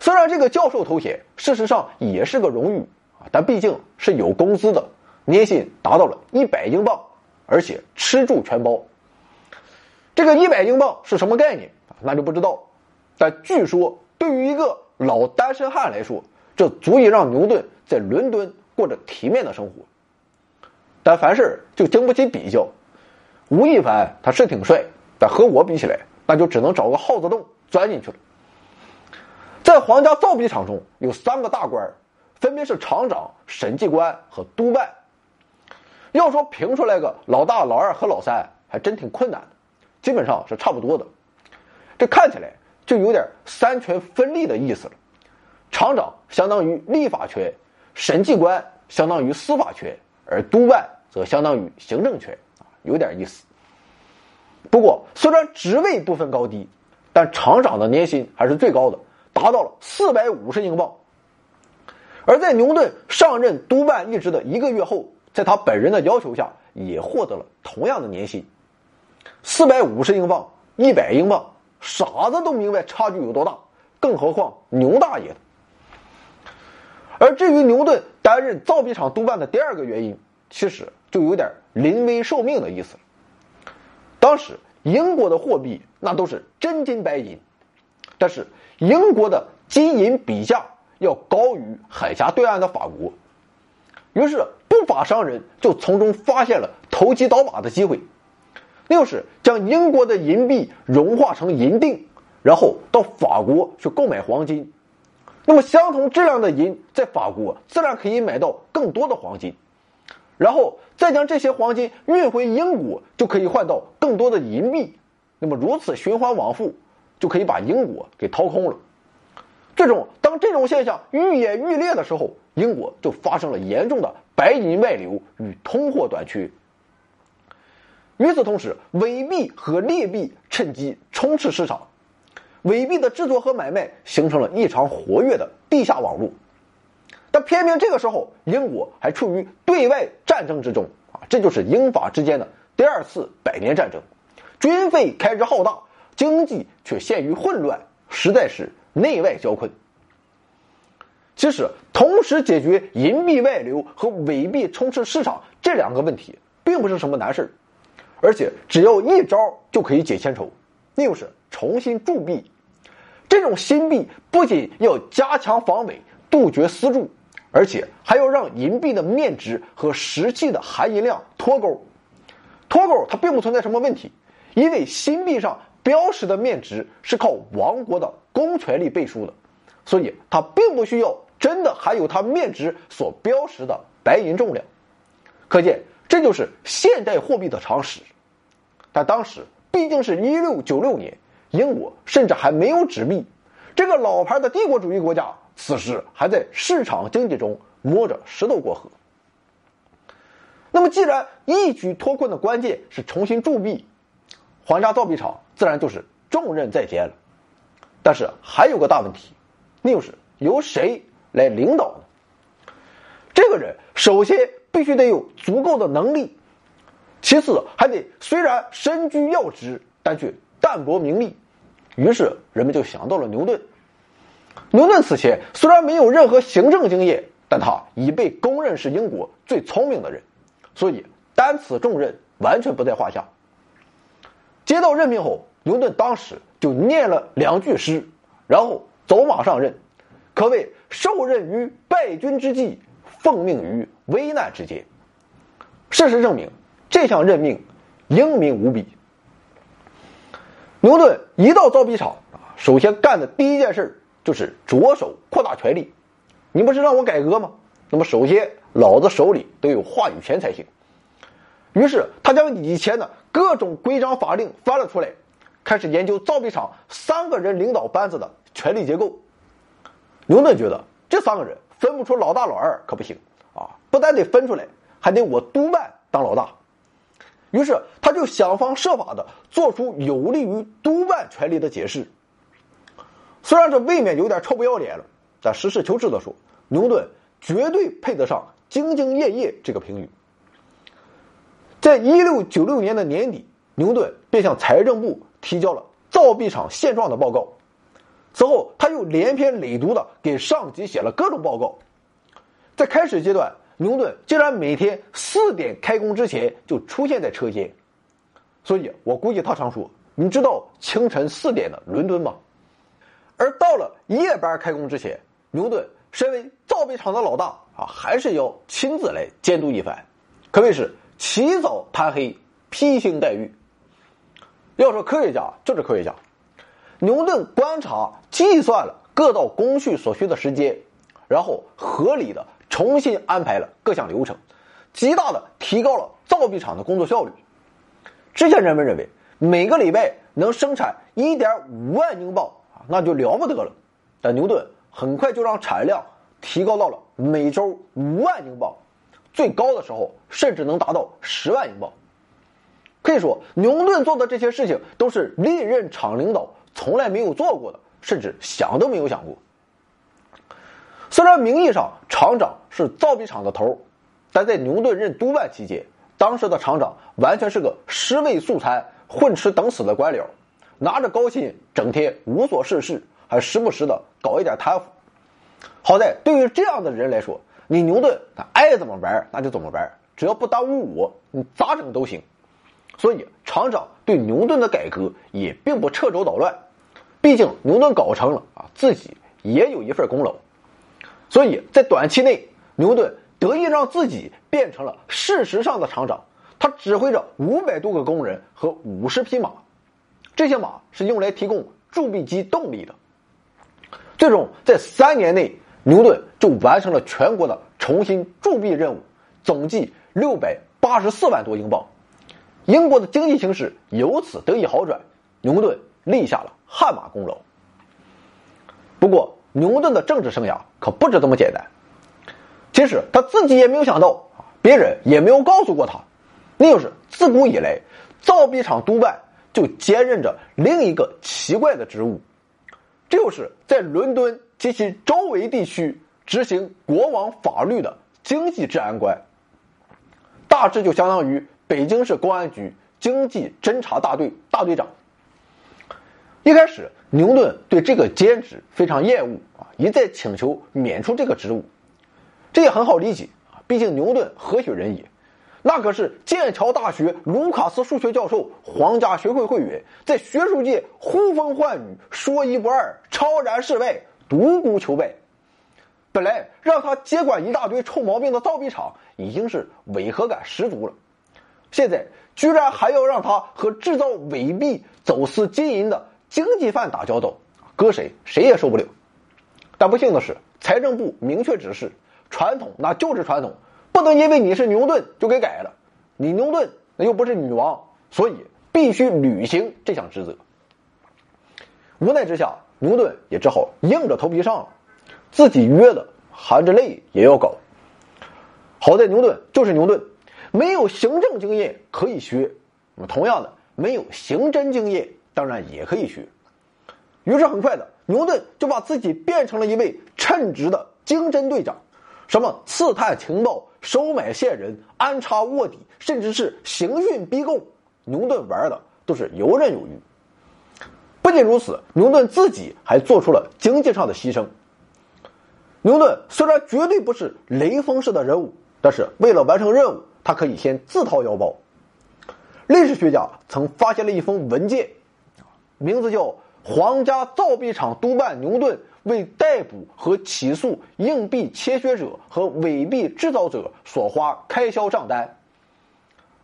A: 虽然这个教授头衔事实上也是个荣誉啊，但毕竟是有工资的，年薪达到了一百英镑，而且吃住全包。这个一百英镑是什么概念？那就不知道。但据说对于一个老单身汉来说，这足以让牛顿在伦敦。过着体面的生活，但凡事就经不起比较。吴亦凡他是挺帅，但和我比起来，那就只能找个耗子洞钻进去了。在皇家造币厂中有三个大官，分别是厂长、审计官和督办。要说评出来个老大、老二和老三，还真挺困难的，基本上是差不多的。这看起来就有点三权分立的意思了。厂长相当于立法权。审计官相当于司法权，而督办则相当于行政权，啊，有点意思。不过，虽然职位不分高低，但厂长的年薪还是最高的，达到了四百五十英镑。而在牛顿上任督办一职的一个月后，在他本人的要求下，也获得了同样的年薪，四百五十英镑，一百英镑，傻子都明白差距有多大，更何况牛大爷。而至于牛顿担任造币厂督办的第二个原因，其实就有点临危受命的意思。当时英国的货币那都是真金白银，但是英国的金银比价要高于海峡对岸的法国，于是不法商人就从中发现了投机倒把的机会，六是将英国的银币融化成银锭，然后到法国去购买黄金。那么，相同质量的银在法国自然可以买到更多的黄金，然后再将这些黄金运回英国，就可以换到更多的银币。那么，如此循环往复，就可以把英国给掏空了。最终，当这种现象愈演愈烈的时候，英国就发生了严重的白银外流与通货短缺。与此同时，伪币和劣币趁机充斥市场。伪币的制作和买卖形成了异常活跃的地下网络，但偏偏这个时候，英国还处于对外战争之中啊，这就是英法之间的第二次百年战争，军费开支浩大，经济却陷于混乱，实在是内外交困。其实，同时解决银币外流和伪币充斥市场这两个问题，并不是什么难事儿而且只要一招就可以解千愁，那就是。重新铸币，这种新币不仅要加强防伪、杜绝私铸，而且还要让银币的面值和实际的含银量脱钩。脱钩它并不存在什么问题，因为新币上标识的面值是靠王国的公权力背书的，所以它并不需要真的含有它面值所标识的白银重量。可见，这就是现代货币的常识。但当时毕竟是一六九六年。英国甚至还没有纸币，这个老牌的帝国主义国家此时还在市场经济中摸着石头过河。那么，既然一举脱困的关键是重新铸币，皇家造币厂自然就是重任在肩了。但是还有个大问题，那就是由谁来领导呢？这个人首先必须得有足够的能力，其次还得虽然身居要职，但却淡泊名利。于是人们就想到了牛顿。牛顿此前虽然没有任何行政经验，但他已被公认是英国最聪明的人，所以担此重任完全不在话下。接到任命后，牛顿当时就念了两句诗，然后走马上任，可谓受任于败军之际，奉命于危难之间。事实证明，这项任命英明无比。牛顿一到造币厂啊，首先干的第一件事就是着手扩大权力。你不是让我改革吗？那么首先，老子手里得有话语权才行。于是他将以前的各种规章法令翻了出来，开始研究造币厂三个人领导班子的权力结构。牛顿觉得这三个人分不出老大老二可不行啊，不但得分出来，还得我督办当老大。于是他就想方设法的做出有利于督办权力的解释。虽然这未免有点臭不要脸了，但实事求是的说，牛顿绝对配得上“兢兢业业”这个评语。在一六九六年的年底，牛顿便向财政部提交了造币厂现状的报告。此后，他又连篇累牍的给上级写了各种报告。在开始阶段，牛顿竟然每天四点开工之前就出现在车间，所以我估计他常说：“你知道清晨四点的伦敦吗？”而到了夜班开工之前，牛顿身为造币厂的老大啊，还是要亲自来监督一番，可谓是起早贪黑，披星戴月。要说科学家，就是科学家。牛顿观察、计算了各道工序所需的时间，然后合理的。重新安排了各项流程，极大的提高了造币厂的工作效率。之前人们认为每个礼拜能生产一点五万英镑啊，那就了不得了。但牛顿很快就让产量提高到了每周五万英镑，最高的时候甚至能达到十万英镑。可以说，牛顿做的这些事情都是历任厂领导从来没有做过的，甚至想都没有想过。虽然名义上厂长是造币厂的头，但在牛顿任督办期间，当时的厂长完全是个尸位素餐、混吃等死的官僚，拿着高薪，整天无所事事，还时不时的搞一点贪腐。好在对于这样的人来说，你牛顿他爱怎么玩那就怎么玩，只要不耽误我，你咋整都行。所以厂长对牛顿的改革也并不掣肘捣乱，毕竟牛顿搞成了啊，自己也有一份功劳。所以在短期内，牛顿得以让自己变成了事实上的厂长。他指挥着五百多个工人和五十匹马，这些马是用来提供铸币机动力的。最终，在三年内，牛顿就完成了全国的重新铸币任务，总计六百八十四万多英镑。英国的经济形势由此得以好转，牛顿立下了汗马功劳。不过，牛顿的政治生涯可不止这么简单。其实他自己也没有想到，别人也没有告诉过他，那就是自古以来，造币厂督办就兼任着另一个奇怪的职务，这就是在伦敦及其周围地区执行国王法律的经济治安官，大致就相当于北京市公安局经济侦查大队大队长。一开始，牛顿对这个兼职非常厌恶啊，一再请求免除这个职务。这也很好理解啊，毕竟牛顿何许人也？那可是剑桥大学卢卡斯数学教授、皇家学会会员，在学术界呼风唤雨、说一不二、超然世外、独孤求败。本来让他接管一大堆臭毛病的造币厂，已经是违和感十足了。现在居然还要让他和制造伪币、走私金银的。经济犯打交道，搁谁谁也受不了。但不幸的是，财政部明确指示，传统那就是传统，不能因为你是牛顿就给改了。你牛顿那又不是女王，所以必须履行这项职责。无奈之下，牛顿也只好硬着头皮上了，自己约的，含着泪也要搞。好在牛顿就是牛顿，没有行政经验可以学，那么同样的，没有刑侦经验。当然也可以学，于是很快的，牛顿就把自己变成了一位称职的经侦队长，什么刺探情报、收买线人、安插卧底，甚至是刑讯逼供，牛顿玩的都是游刃有余。不仅如此，牛顿自己还做出了经济上的牺牲。牛顿虽然绝对不是雷锋式的人物，但是为了完成任务，他可以先自掏腰包。历史学家曾发现了一封文件。名字叫皇家造币厂督办牛顿为逮捕和起诉硬币切削者和伪币制造者所花开销账单。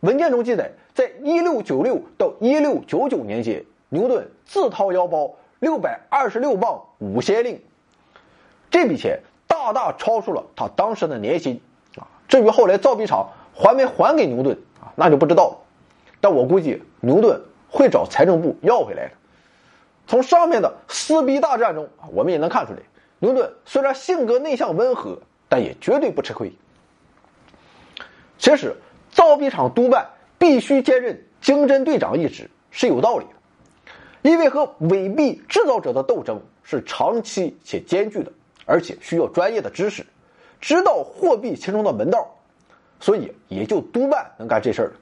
A: 文件中记载，在一六九六到一六九九年间，牛顿自掏腰包六百二十六磅五先令，这笔钱大大超出了他当时的年薪啊。至于后来造币厂还没还给牛顿啊，那就不知道了。但我估计牛顿会找财政部要回来的。从上面的撕逼大战中，我们也能看出来，牛顿虽然性格内向温和，但也绝对不吃亏。其实，造币厂督办必须兼任经侦队长一职是有道理的，因为和伪币制造者的斗争是长期且艰巨的，而且需要专业的知识，知道货币其中的门道，所以也就督办能干这事儿。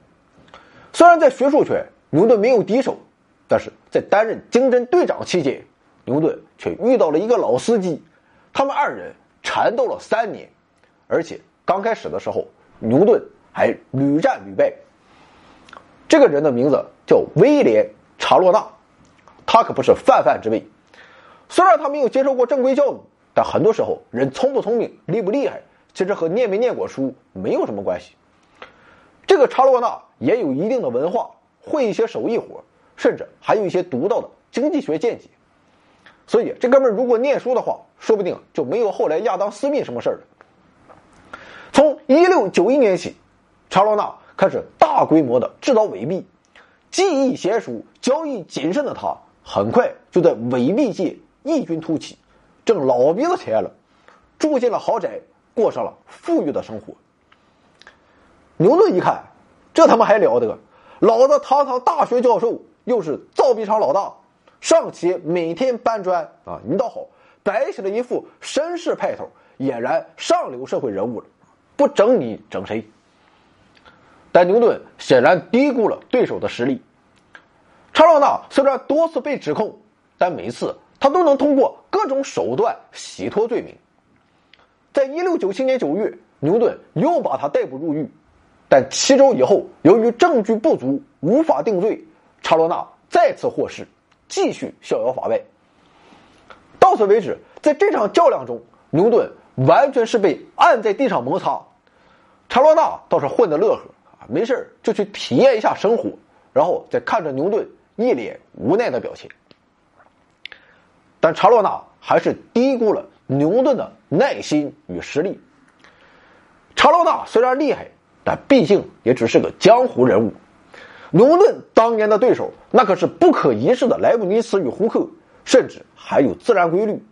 A: 虽然在学术圈牛顿没有敌手，但是在担任经侦队长期间，牛顿却遇到了一个老司机，他们二人缠斗了三年，而且刚开始的时候。牛顿还屡战屡败。这个人的名字叫威廉·查洛纳，他可不是泛泛之辈。虽然他没有接受过正规教育，但很多时候人聪不聪明、厉不厉害，其实和念没念过书没有什么关系。这个查洛纳也有一定的文化，会一些手艺活，甚至还有一些独到的经济学见解。所以，这哥们儿如果念书的话，说不定就没有后来亚当·斯密什么事儿了。从一六九一年起，查罗纳开始大规模的制造伪币，技艺娴熟、交易谨慎的他，很快就在伪币界异军突起，挣老鼻子钱了，住进了豪宅，过上了富裕的生活。牛顿一看，这他妈还了得！老子堂堂大学教授，又是造币厂老大，上企每天搬砖啊，你倒好，摆起了一副绅士派头，俨然上流社会人物了。不整你整谁？但牛顿显然低估了对手的实力。查洛纳虽然多次被指控，但每次他都能通过各种手段洗脱罪名。在一六九七年九月，牛顿又把他逮捕入狱，但七周以后，由于证据不足，无法定罪，查洛纳再次获释，继续逍遥法外。到此为止，在这场较量中，牛顿。完全是被按在地上摩擦，查罗纳倒是混得乐呵啊，没事就去体验一下生活，然后再看着牛顿一脸无奈的表情。但查罗纳还是低估了牛顿的耐心与实力。查罗纳虽然厉害，但毕竟也只是个江湖人物。牛顿当年的对手那可是不可一世的莱布尼茨与胡克，甚至还有自然规律。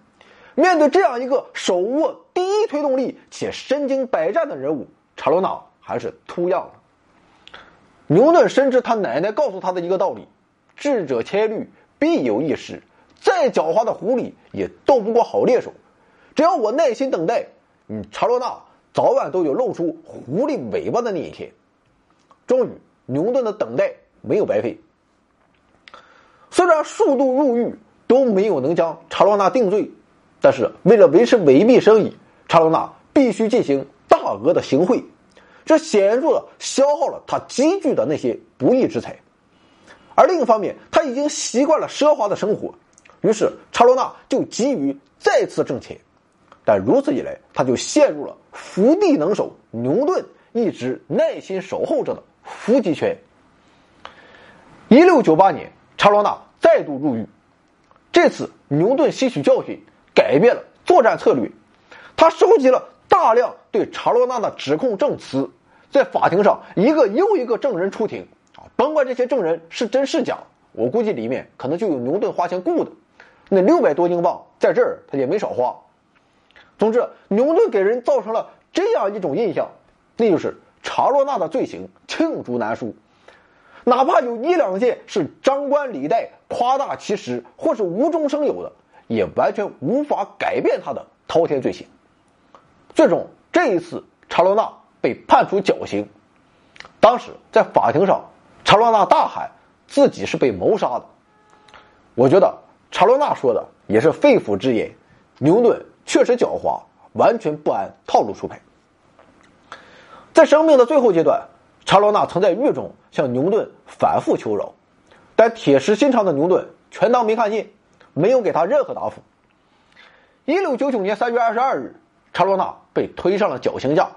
A: 面对这样一个手握第一推动力且身经百战的人物，查罗纳还是秃样了。牛顿深知他奶奶告诉他的一个道理：智者千虑，必有一失。再狡猾的狐狸也斗不过好猎手。只要我耐心等待，嗯，查罗纳早晚都有露出狐狸尾巴的那一天。终于，牛顿的等待没有白费。虽然数度入狱都没有能将查罗纳定罪。但是，为了维持伪币生意，查罗纳必须进行大额的行贿，这显著的消耗了他积聚的那些不义之财。而另一方面，他已经习惯了奢华的生活，于是查罗纳就急于再次挣钱。但如此一来，他就陷入了伏地能手牛顿一直耐心守候着的伏击圈。一六九八年，查罗纳再度入狱，这次牛顿吸取教训。改变了作战策略，他收集了大量对查罗纳的指控证词，在法庭上一个又一个证人出庭啊，甭管这些证人是真是假，我估计里面可能就有牛顿花钱雇的，那六百多英镑在这儿他也没少花。总之，牛顿给人造成了这样一种印象，那就是查罗纳的罪行罄竹难书，哪怕有一两件是张冠李戴、夸大其词或是无中生有的。也完全无法改变他的滔天罪行。最终，这一次查罗纳被判处绞刑。当时在法庭上，查罗纳大喊自己是被谋杀的。我觉得查罗纳说的也是肺腑之言。牛顿确实狡猾，完全不按套路出牌。在生命的最后阶段，查罗纳曾在狱中向牛顿反复求饶，但铁石心肠的牛顿全当没看见。没有给他任何答复。一六九九年三月二十二日，查罗纳被推上了绞刑架，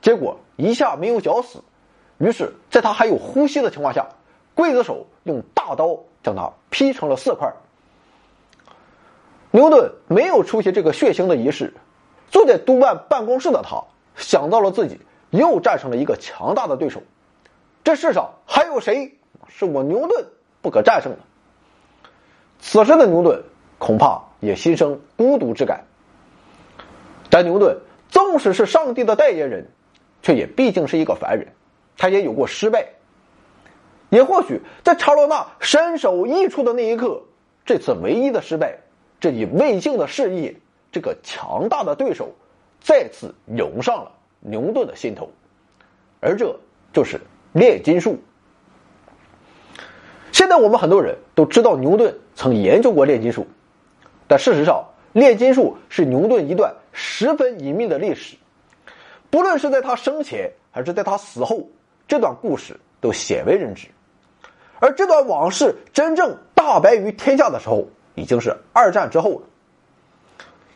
A: 结果一下没有绞死，于是，在他还有呼吸的情况下，刽子手用大刀将他劈成了四块。牛顿没有出席这个血腥的仪式，坐在督办办公室的他想到了自己又战胜了一个强大的对手。这世上还有谁是我牛顿不可战胜的？此时的牛顿恐怕也心生孤独之感。但牛顿纵使是上帝的代言人，却也毕竟是一个凡人，他也有过失败。也或许在查罗纳身首异处的那一刻，这次唯一的失败，这一未竟的事业，这个强大的对手，再次涌上了牛顿的心头，而这就是炼金术。现在我们很多人都知道牛顿曾研究过炼金术，但事实上，炼金术是牛顿一段十分隐秘的历史。不论是在他生前还是在他死后，这段故事都鲜为人知。而这段往事真正大白于天下的时候，已经是二战之后了。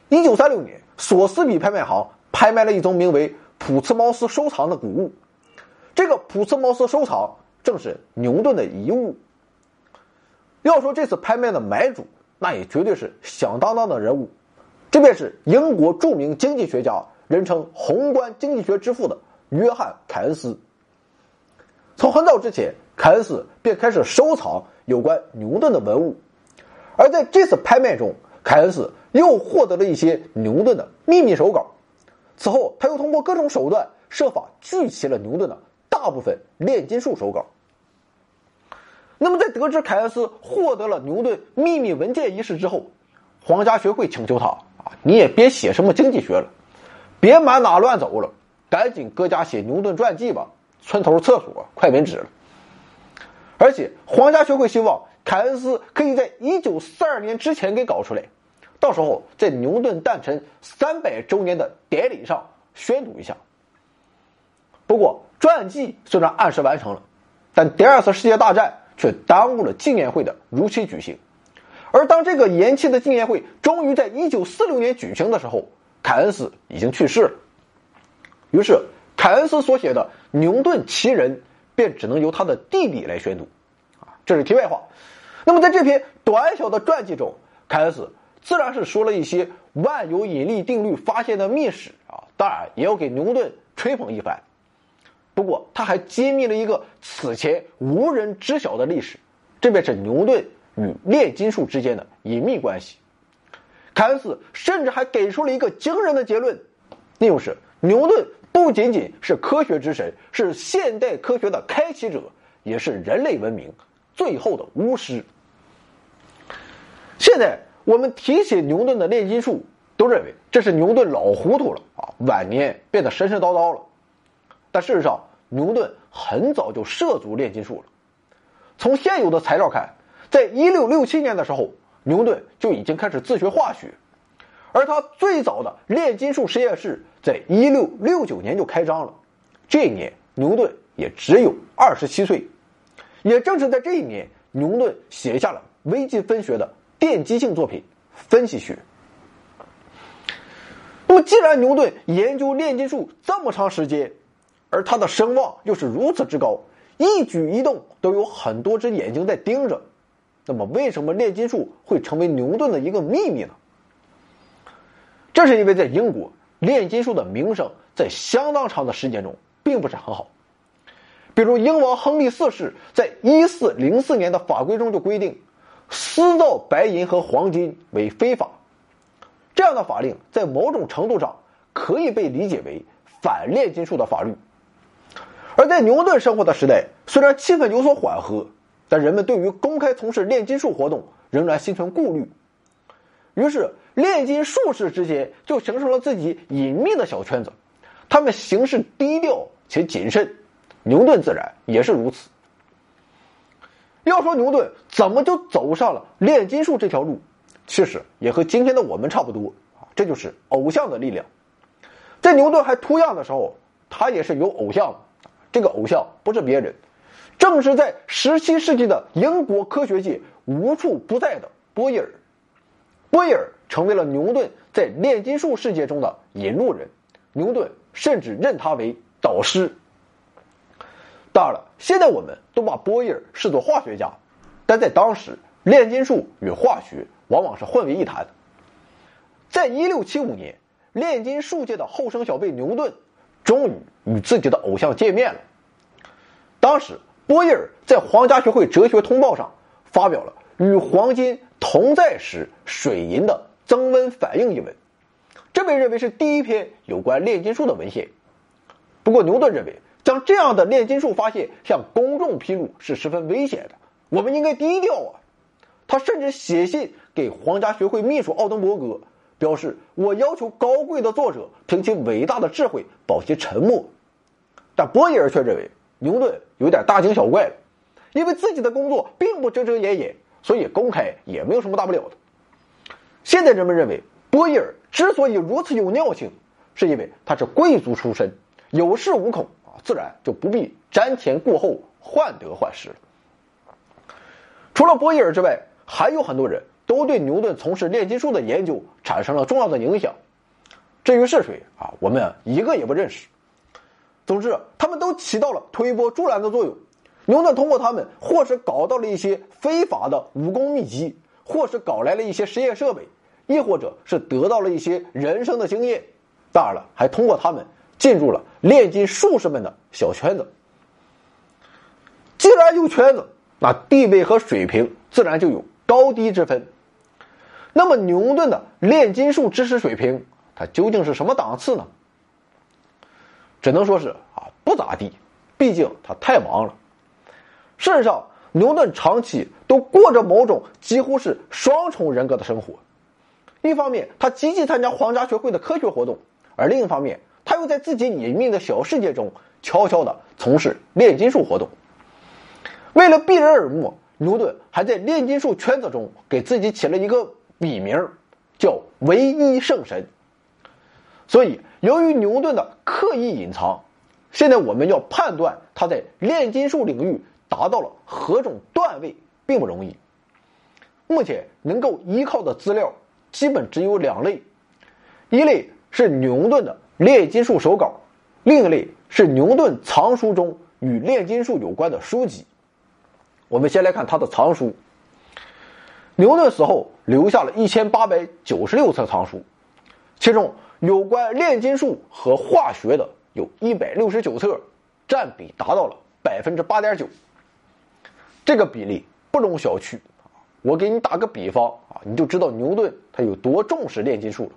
A: 一九三六年，索斯比拍卖行拍卖了一宗名为“普茨茅斯收藏”的古物。这个普茨茅斯收藏正是牛顿的遗物。要说这次拍卖的买主，那也绝对是响当当的人物，这便是英国著名经济学家，人称“宏观经济学之父”的约翰·凯恩斯。从很早之前。凯恩斯便开始收藏有关牛顿的文物，而在这次拍卖中，凯恩斯又获得了一些牛顿的秘密手稿。此后，他又通过各种手段设法聚齐了牛顿的大部分炼金术手稿。那么，在得知凯恩斯获得了牛顿秘密文件一事之后，皇家学会请求他啊，你也别写什么经济学了，别满哪乱走了，赶紧搁家写牛顿传记吧，村头厕所快没纸了。而且，皇家学会希望凯恩斯可以在一九四二年之前给搞出来，到时候在牛顿诞辰三百周年的典礼上宣读一下。不过，传记虽然按时完成了，但第二次世界大战却耽误了纪念会的如期举行。而当这个延期的纪念会终于在一九四六年举行的时候，凯恩斯已经去世了。于是，凯恩斯所写的《牛顿奇人》。便只能由他的弟弟来宣读，啊，这是题外话。那么在这篇短小的传记中，凯恩斯自然是说了一些万有引力定律发现的秘史啊，当然也要给牛顿吹捧一番。不过他还揭秘了一个此前无人知晓的历史，这便是牛顿与炼金术之间的隐秘关系。凯恩斯甚至还给出了一个惊人的结论，那就是牛顿。不仅仅是科学之神，是现代科学的开启者，也是人类文明最后的巫师。现在我们提起牛顿的炼金术，都认为这是牛顿老糊涂了啊，晚年变得神神叨叨了。但事实上，牛顿很早就涉足炼金术了。从现有的材料看，在一六六七年的时候，牛顿就已经开始自学化学。而他最早的炼金术实验室在一六六九年就开张了，这一年牛顿也只有二十七岁，也正是在这一年，牛顿写下了微积分学的奠基性作品《分析学》。那么，既然牛顿研究炼金术这么长时间，而他的声望又是如此之高，一举一动都有很多只眼睛在盯着，那么为什么炼金术会成为牛顿的一个秘密呢？这是因为在英国，炼金术的名声在相当长的时间中并不是很好。比如，英王亨利四世在一四零四年的法规中就规定，私造白银和黄金为非法。这样的法令在某种程度上可以被理解为反炼金术的法律。而在牛顿生活的时代，虽然气氛有所缓和，但人们对于公开从事炼金术活动仍然心存顾虑。于是。炼金术士之间就形成了自己隐秘的小圈子，他们行事低调且谨慎。牛顿自然也是如此。要说牛顿怎么就走上了炼金术这条路，其实也和今天的我们差不多啊，这就是偶像的力量。在牛顿还秃样的时候，他也是有偶像的，这个偶像不是别人，正是在十七世纪的英国科学界无处不在的波义尔。波义尔。成为了牛顿在炼金术世界中的引路人，牛顿甚至认他为导师。当然了，现在我们都把波义尔视作化学家，但在当时，炼金术与化学往往是混为一谈。在一六七五年，炼金术界的后生小辈牛顿终于与自己的偶像见面了。当时，波义尔在皇家学会哲学通报上发表了《与黄金同在时水银的增温反应》一文，这被认为是第一篇有关炼金术的文献。不过，牛顿认为。将这样的炼金术发现向公众披露是十分危险的，我们应该低调啊！他甚至写信给皇家学会秘书奥登伯格，表示我要求高贵的作者凭其伟大的智慧保持沉默。但波伊尔却认为牛顿有点大惊小怪了，因为自己的工作并不遮遮掩掩，所以公开也没有什么大不了的。现在人们认为波伊尔之所以如此有尿性，是因为他是贵族出身，有恃无恐。自然就不必瞻前顾后、患得患失了。除了波义尔之外，还有很多人都对牛顿从事炼金术的研究产生了重要的影响。至于是谁啊，我们一个也不认识。总之，他们都起到了推波助澜的作用。牛顿通过他们，或是搞到了一些非法的武功秘籍，或是搞来了一些实验设备，亦或者是得到了一些人生的经验。当然了，还通过他们。进入了炼金术士们的小圈子。既然有圈子，那地位和水平自然就有高低之分。那么牛顿的炼金术知识水平，他究竟是什么档次呢？只能说是啊，不咋地。毕竟他太忙了。事实上，牛顿长期都过着某种几乎是双重人格的生活。一方面，他积极参加皇家学会的科学活动，而另一方面。他又在自己隐秘的小世界中悄悄地从事炼金术活动。为了避人耳目，牛顿还在炼金术圈子中给自己起了一个笔名，叫“唯一圣神”。所以，由于牛顿的刻意隐藏，现在我们要判断他在炼金术领域达到了何种段位，并不容易。目前能够依靠的资料基本只有两类，一类是牛顿的。炼金术手稿，另一类是牛顿藏书中与炼金术有关的书籍。我们先来看他的藏书。牛顿死后留下了一千八百九十六册藏书，其中有关炼金术和化学的有一百六十九册，占比达到了百分之八点九。这个比例不容小觑。我给你打个比方啊，你就知道牛顿他有多重视炼金术了。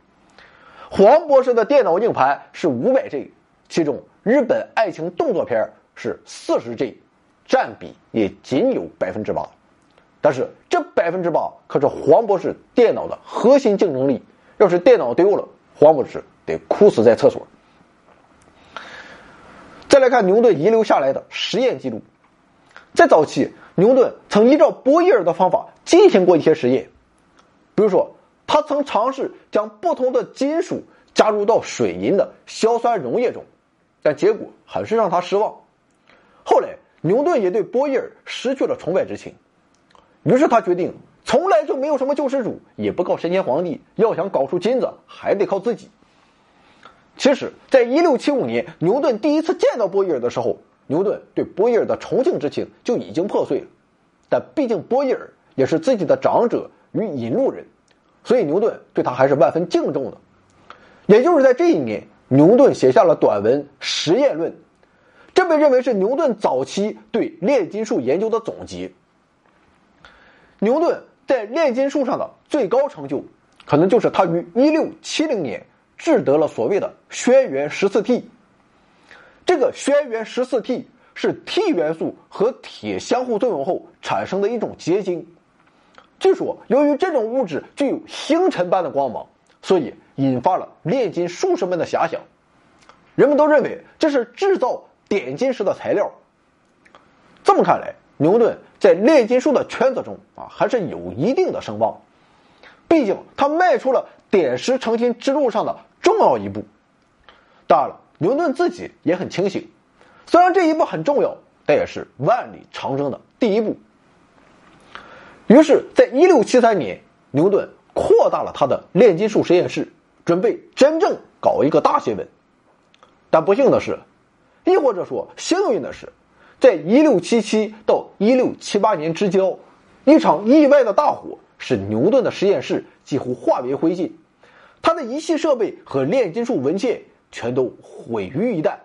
A: 黄博士的电脑硬盘是五百 G，其中日本爱情动作片是四十 G，占比也仅有百分之八。但是这百分之八可是黄博士电脑的核心竞争力。要是电脑丢了，黄博士得哭死在厕所。再来看牛顿遗留下来的实验记录，在早期，牛顿曾依照波义尔的方法进行过一些实验，比如说。他曾尝试将不同的金属加入到水银的硝酸溶液中，但结果很是让他失望。后来，牛顿也对波义尔失去了崇拜之情，于是他决定从来就没有什么救世主，也不靠神仙皇帝，要想搞出金子，还得靠自己。其实，在一六七五年，牛顿第一次见到波义尔的时候，牛顿对波义尔的崇敬之情就已经破碎了。但毕竟波义尔也是自己的长者与引路人。所以牛顿对他还是万分敬重的，也就是在这一年，牛顿写下了短文《实验论》，这被认为是牛顿早期对炼金术研究的总结。牛顿在炼金术上的最高成就，可能就是他于一六七零年制得了所谓的轩辕十四 T。这个轩辕十四 T 是 T 元素和铁相互作用后产生的一种结晶。据说，由于这种物质具有星辰般的光芒，所以引发了炼金术士们的遐想。人们都认为这是制造点金石的材料。这么看来，牛顿在炼金术的圈子中啊，还是有一定的声望。毕竟，他迈出了点石成金之路上的重要一步。当然了，牛顿自己也很清醒，虽然这一步很重要，但也是万里长征的第一步。于是，在一六七三年，牛顿扩大了他的炼金术实验室，准备真正搞一个大新闻。但不幸的是，亦或者说幸运的是，在一六七七到一六七八年之交，一场意外的大火使牛顿的实验室几乎化为灰烬，他的仪器设备和炼金术文献全都毁于一旦。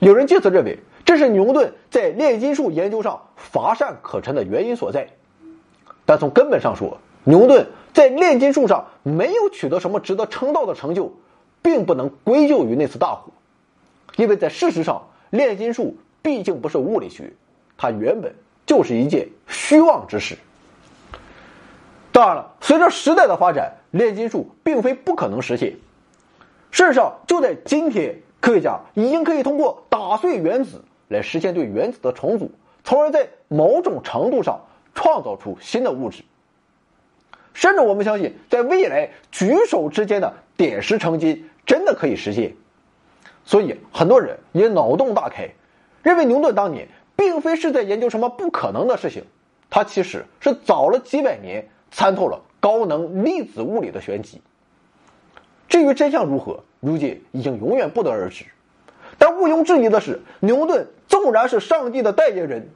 A: 有人借此认为，这是牛顿在炼金术研究上乏善可陈的原因所在。但从根本上说，牛顿在炼金术上没有取得什么值得称道的成就，并不能归咎于那次大火，因为在事实上，炼金术毕竟不是物理学，它原本就是一件虚妄之事。当然了，随着时代的发展，炼金术并非不可能实现。事实上，就在今天。科学家已经可以通过打碎原子来实现对原子的重组，从而在某种程度上创造出新的物质。甚至我们相信，在未来举手之间的点石成金真的可以实现。所以，很多人也脑洞大开，认为牛顿当年并非是在研究什么不可能的事情，他其实是早了几百年参透了高能粒子物理的玄机。至于真相如何？如今已经永远不得而知，但毋庸置疑的是，牛顿纵然是上帝的代言人，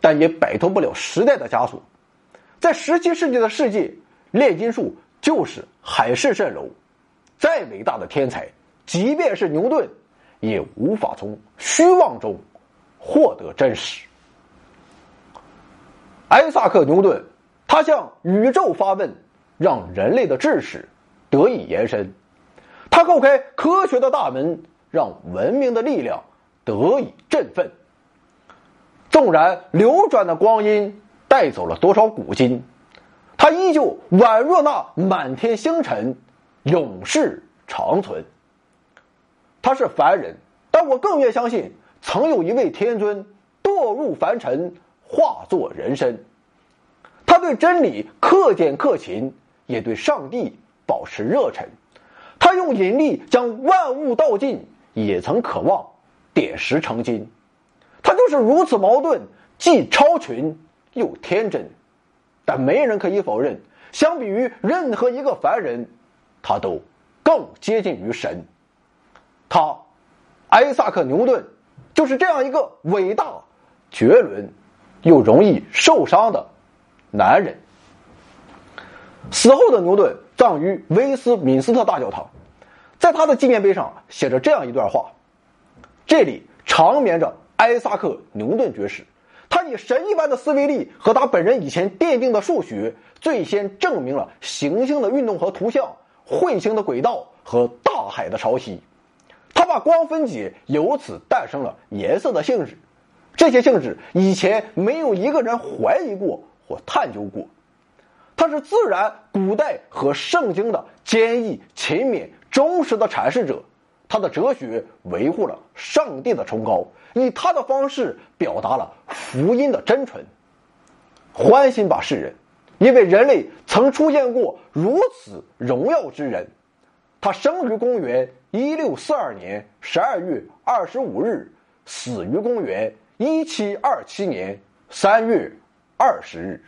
A: 但也摆脱不了时代的枷锁。在十七世纪的世界，炼金术就是海市蜃楼。再伟大的天才，即便是牛顿，也无法从虚妄中获得真实。艾萨克·牛顿，他向宇宙发问，让人类的知识得以延伸。他叩开科学的大门，让文明的力量得以振奋。纵然流转的光阴带走了多少古今，他依旧宛若那满天星辰，永世长存。他是凡人，但我更愿相信，曾有一位天尊堕入凡尘，化作人身。他对真理克俭克勤，也对上帝保持热忱。他用引力将万物道尽，也曾渴望点石成金。他就是如此矛盾，既超群又天真。但没人可以否认，相比于任何一个凡人，他都更接近于神。他，艾萨克·牛顿，就是这样一个伟大、绝伦又容易受伤的男人。死后的牛顿。葬于威斯敏斯特大教堂，在他的纪念碑上写着这样一段话：这里长眠着埃萨克·牛顿爵士，他以神一般的思维力和他本人以前奠定的数学，最先证明了行星的运动和图像、彗星的轨道和大海的潮汐。他把光分解，由此诞生了颜色的性质。这些性质以前没有一个人怀疑过或探究过。他是自然、古代和圣经的坚毅、勤勉、忠实的阐释者。他的哲学维护了上帝的崇高，以他的方式表达了福音的真纯。欢欣吧，世人，因为人类曾出现过如此荣耀之人。他生于公元一六四二年十二月二十五日，死于公元一七二七年三月二十日。